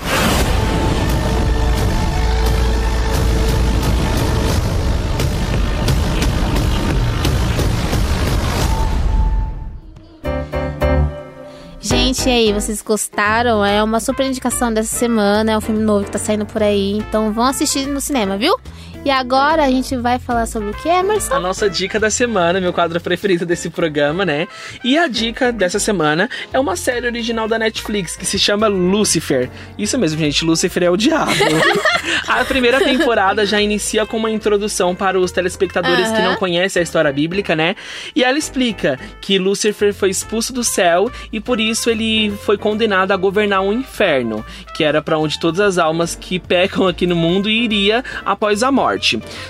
[SPEAKER 2] Gente, e aí, vocês gostaram? É uma super indicação dessa semana, é um filme novo que tá saindo por aí, então vão assistir no cinema, viu? E agora a gente vai falar sobre o que, Emerson?
[SPEAKER 3] A nossa dica da semana, meu quadro preferido desse programa, né? E a dica dessa semana é uma série original da Netflix que se chama Lucifer. Isso mesmo, gente, Lucifer é o diabo. a primeira temporada já inicia com uma introdução para os telespectadores que
[SPEAKER 2] Aham.
[SPEAKER 3] não conhecem a história bíblica, né? E ela explica que Lúcifer foi expulso do céu e por isso ele foi condenado a governar um inferno, que era para onde todas as almas que pecam aqui no mundo iria após a morte.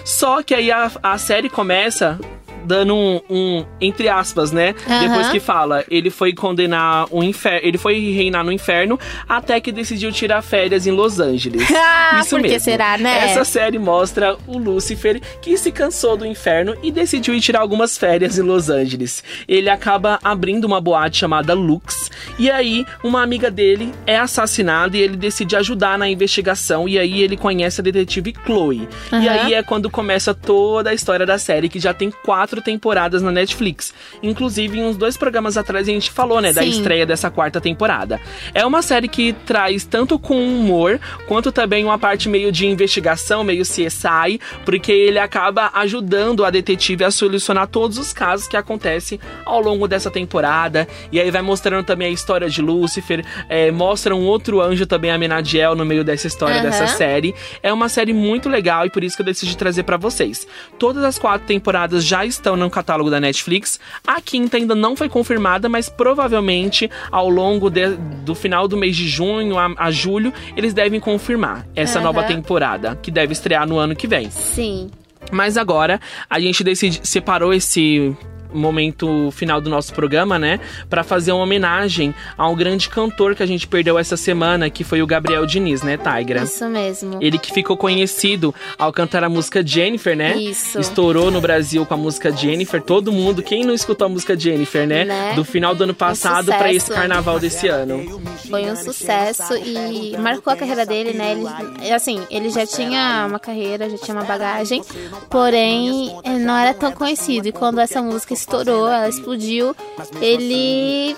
[SPEAKER 3] Só que aí a, a série começa dando um, um, entre aspas, né? Depois que fala, ele foi condenar o inferno, ele foi reinar no inferno até que decidiu tirar férias em Los Angeles.
[SPEAKER 2] Ah,
[SPEAKER 3] Isso
[SPEAKER 2] por que
[SPEAKER 3] mesmo.
[SPEAKER 2] será, né?
[SPEAKER 3] Essa série mostra o Lúcifer que se cansou do inferno e decidiu ir tirar algumas férias em Los Angeles. Ele acaba abrindo uma boate chamada Lux e aí uma amiga dele é assassinada e ele decide ajudar na investigação e aí ele conhece a detetive Chloe. E aí é quando começa toda a história da série que já tem quatro temporadas na Netflix. Inclusive, em uns dois programas atrás a gente falou, né, da
[SPEAKER 2] Sim.
[SPEAKER 3] estreia dessa quarta temporada. É uma série que traz tanto com humor quanto também uma parte meio de investigação, meio CSI, porque ele acaba ajudando a detetive a solucionar todos os casos que acontecem ao longo dessa temporada. E aí vai mostrando também a história de Lúcifer, é, mostra um outro anjo também, a Menadiel, no meio dessa história
[SPEAKER 2] Aham.
[SPEAKER 3] dessa série. É uma série muito legal e por isso que eu decidi trazer pra vocês. Todas as quatro temporadas já estão no catálogo da Netflix. A quinta ainda não foi confirmada, mas provavelmente ao longo de- do final do mês de junho a, a julho eles devem confirmar essa
[SPEAKER 2] Aham.
[SPEAKER 3] nova temporada, que deve estrear no ano que vem.
[SPEAKER 2] Sim.
[SPEAKER 3] Mas agora a gente decidi, separou esse momento final do nosso programa, né? Pra fazer uma homenagem a um grande cantor que a gente perdeu essa semana, que foi o Gabriel Diniz, né, Tigra?
[SPEAKER 2] Isso mesmo.
[SPEAKER 3] Ele que ficou conhecido ao cantar a música Jennifer, né?
[SPEAKER 2] Isso.
[SPEAKER 3] Estourou no Brasil com a música Jennifer. Todo mundo, quem não escutou a música Jennifer, né?
[SPEAKER 2] Né?
[SPEAKER 3] Do final do ano passado pra
[SPEAKER 2] sucesso.
[SPEAKER 3] esse carnaval desse ano.
[SPEAKER 2] Foi um sucesso e marcou a carreira dele, né? Ele, assim, ele já tinha uma carreira, já tinha uma bagagem, porém eh, não era tão conhecido. E quando essa música estourou, ela explodiu, ele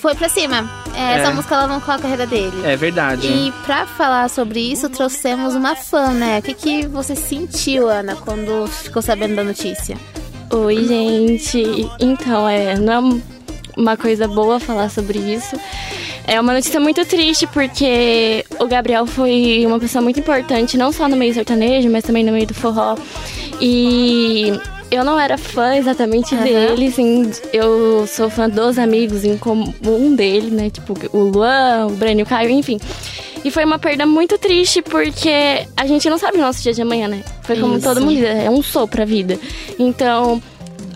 [SPEAKER 2] foi pra cima. Essa
[SPEAKER 3] É.
[SPEAKER 2] música alavancou a carreira dele.
[SPEAKER 3] É verdade.
[SPEAKER 2] E pra falar sobre isso, trouxemos uma fã, né? O que, que você sentiu, Ana, quando ficou sabendo da notícia?
[SPEAKER 12] Oi, gente. Então, é, não é uma coisa boa falar sobre isso. É uma notícia muito triste porque o Gabriel foi uma pessoa muito importante, não só no meio sertanejo, mas também no meio do forró. E eu não era fã exatamente
[SPEAKER 2] Aham.
[SPEAKER 12] dele, assim, eu sou fã dos amigos em comum dele, né? Tipo, o Luan, o Breno e o Caio, enfim. E foi uma perda muito triste porque a gente não sabe o nosso dia de amanhã, né? Foi como
[SPEAKER 2] Isso.
[SPEAKER 12] todo mundo diz, é um sopro a vida. Então,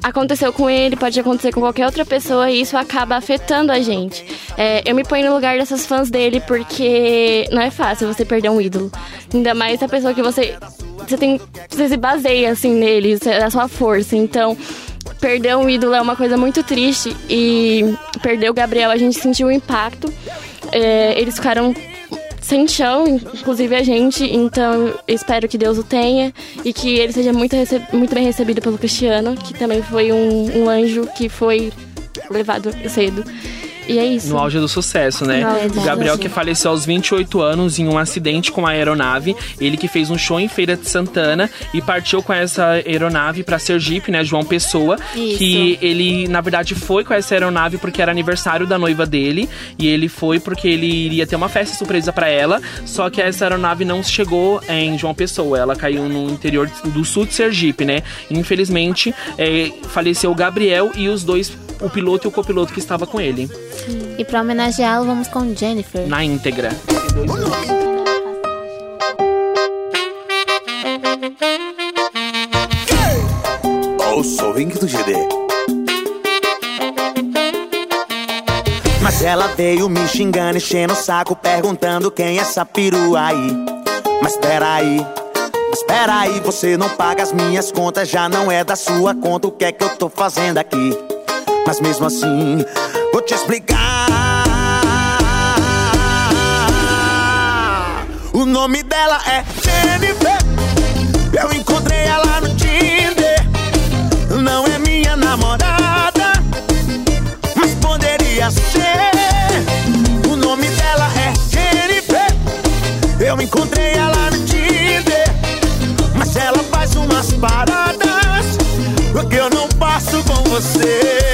[SPEAKER 12] aconteceu com ele, pode acontecer com qualquer outra pessoa e isso acaba afetando a gente. É, eu me ponho no lugar dessas fãs dele porque não é fácil você perder um ídolo. Ainda mais a pessoa que você. Você tem. Você se baseia assim nele, isso é a sua força. Então. Perder um ídolo é uma coisa muito triste e perder o Gabriel a gente sentiu o impacto. É, eles ficaram sem chão, inclusive a gente. Então espero que Deus o tenha e que ele seja muito, muito bem recebido pelo Cristiano, que também foi um, um anjo que foi levado cedo. E é isso.
[SPEAKER 3] No auge do sucesso, né?
[SPEAKER 12] No auge do
[SPEAKER 3] O Gabriel que faleceu aos 28 anos em um acidente com a aeronave. Ele que fez um show em Feira de Santana e partiu com essa aeronave pra Sergipe, né? João Pessoa.
[SPEAKER 2] Isso.
[SPEAKER 3] Que ele, na verdade, foi com essa aeronave porque era aniversário da noiva dele. E ele foi porque ele iria ter uma festa surpresa pra ela. Só que essa aeronave não chegou em João Pessoa. Ela caiu no interior do sul de Sergipe, né? Infelizmente, é, faleceu o Gabriel e os dois, o piloto e o copiloto que estava com ele.
[SPEAKER 2] E pra homenageá-lo, vamos com Jennifer.
[SPEAKER 3] Na íntegra.
[SPEAKER 14] Sou Vink do GD. Mas ela veio me xingando, enchendo o saco, perguntando quem é essa perua aí. Mas peraí, mas peraí, você não paga as minhas contas, já não é da sua conta, o que é que eu tô fazendo aqui? Mas mesmo assim, vou te explicar. O nome dela é Jennifer. Eu encontrei ela no Tinder. Não é minha namorada, mas poderia ser. O nome dela é Jennifer. Eu encontrei ela no Tinder, mas ela faz umas paradas que eu não passo com você.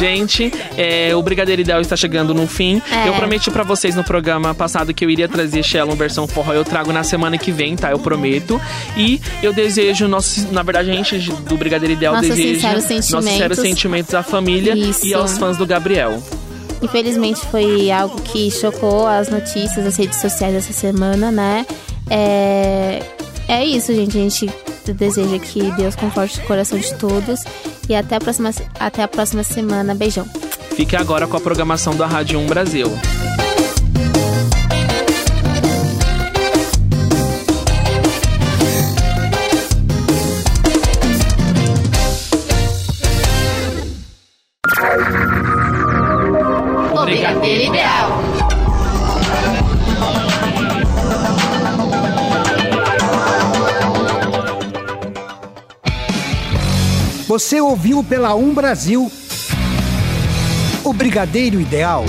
[SPEAKER 3] Gente, é, o Brigadeiro Ideal está chegando no fim.
[SPEAKER 2] É.
[SPEAKER 3] Eu prometi pra vocês no programa passado que eu iria trazer Shalom versão forró. Eu trago na semana que vem, tá? Eu prometo. E eu desejo, nosso, na verdade, a gente do Brigadeiro Ideal
[SPEAKER 2] Nossos
[SPEAKER 3] deseja
[SPEAKER 2] sinceros sentimentos.
[SPEAKER 3] nossos sinceros sentimentos à família
[SPEAKER 2] Isso.
[SPEAKER 3] e aos fãs do Gabriel.
[SPEAKER 2] Infelizmente foi algo que chocou as notícias, as redes sociais essa semana, né? É, é isso, gente. A gente deseja que Deus conforte o coração de todos. E até a próxima, até a próxima semana. Beijão.
[SPEAKER 3] Fique agora com a programação da Rádio 1 Brasil.
[SPEAKER 4] Você ouviu pela Um Brasil o Brigadeiro Ideal.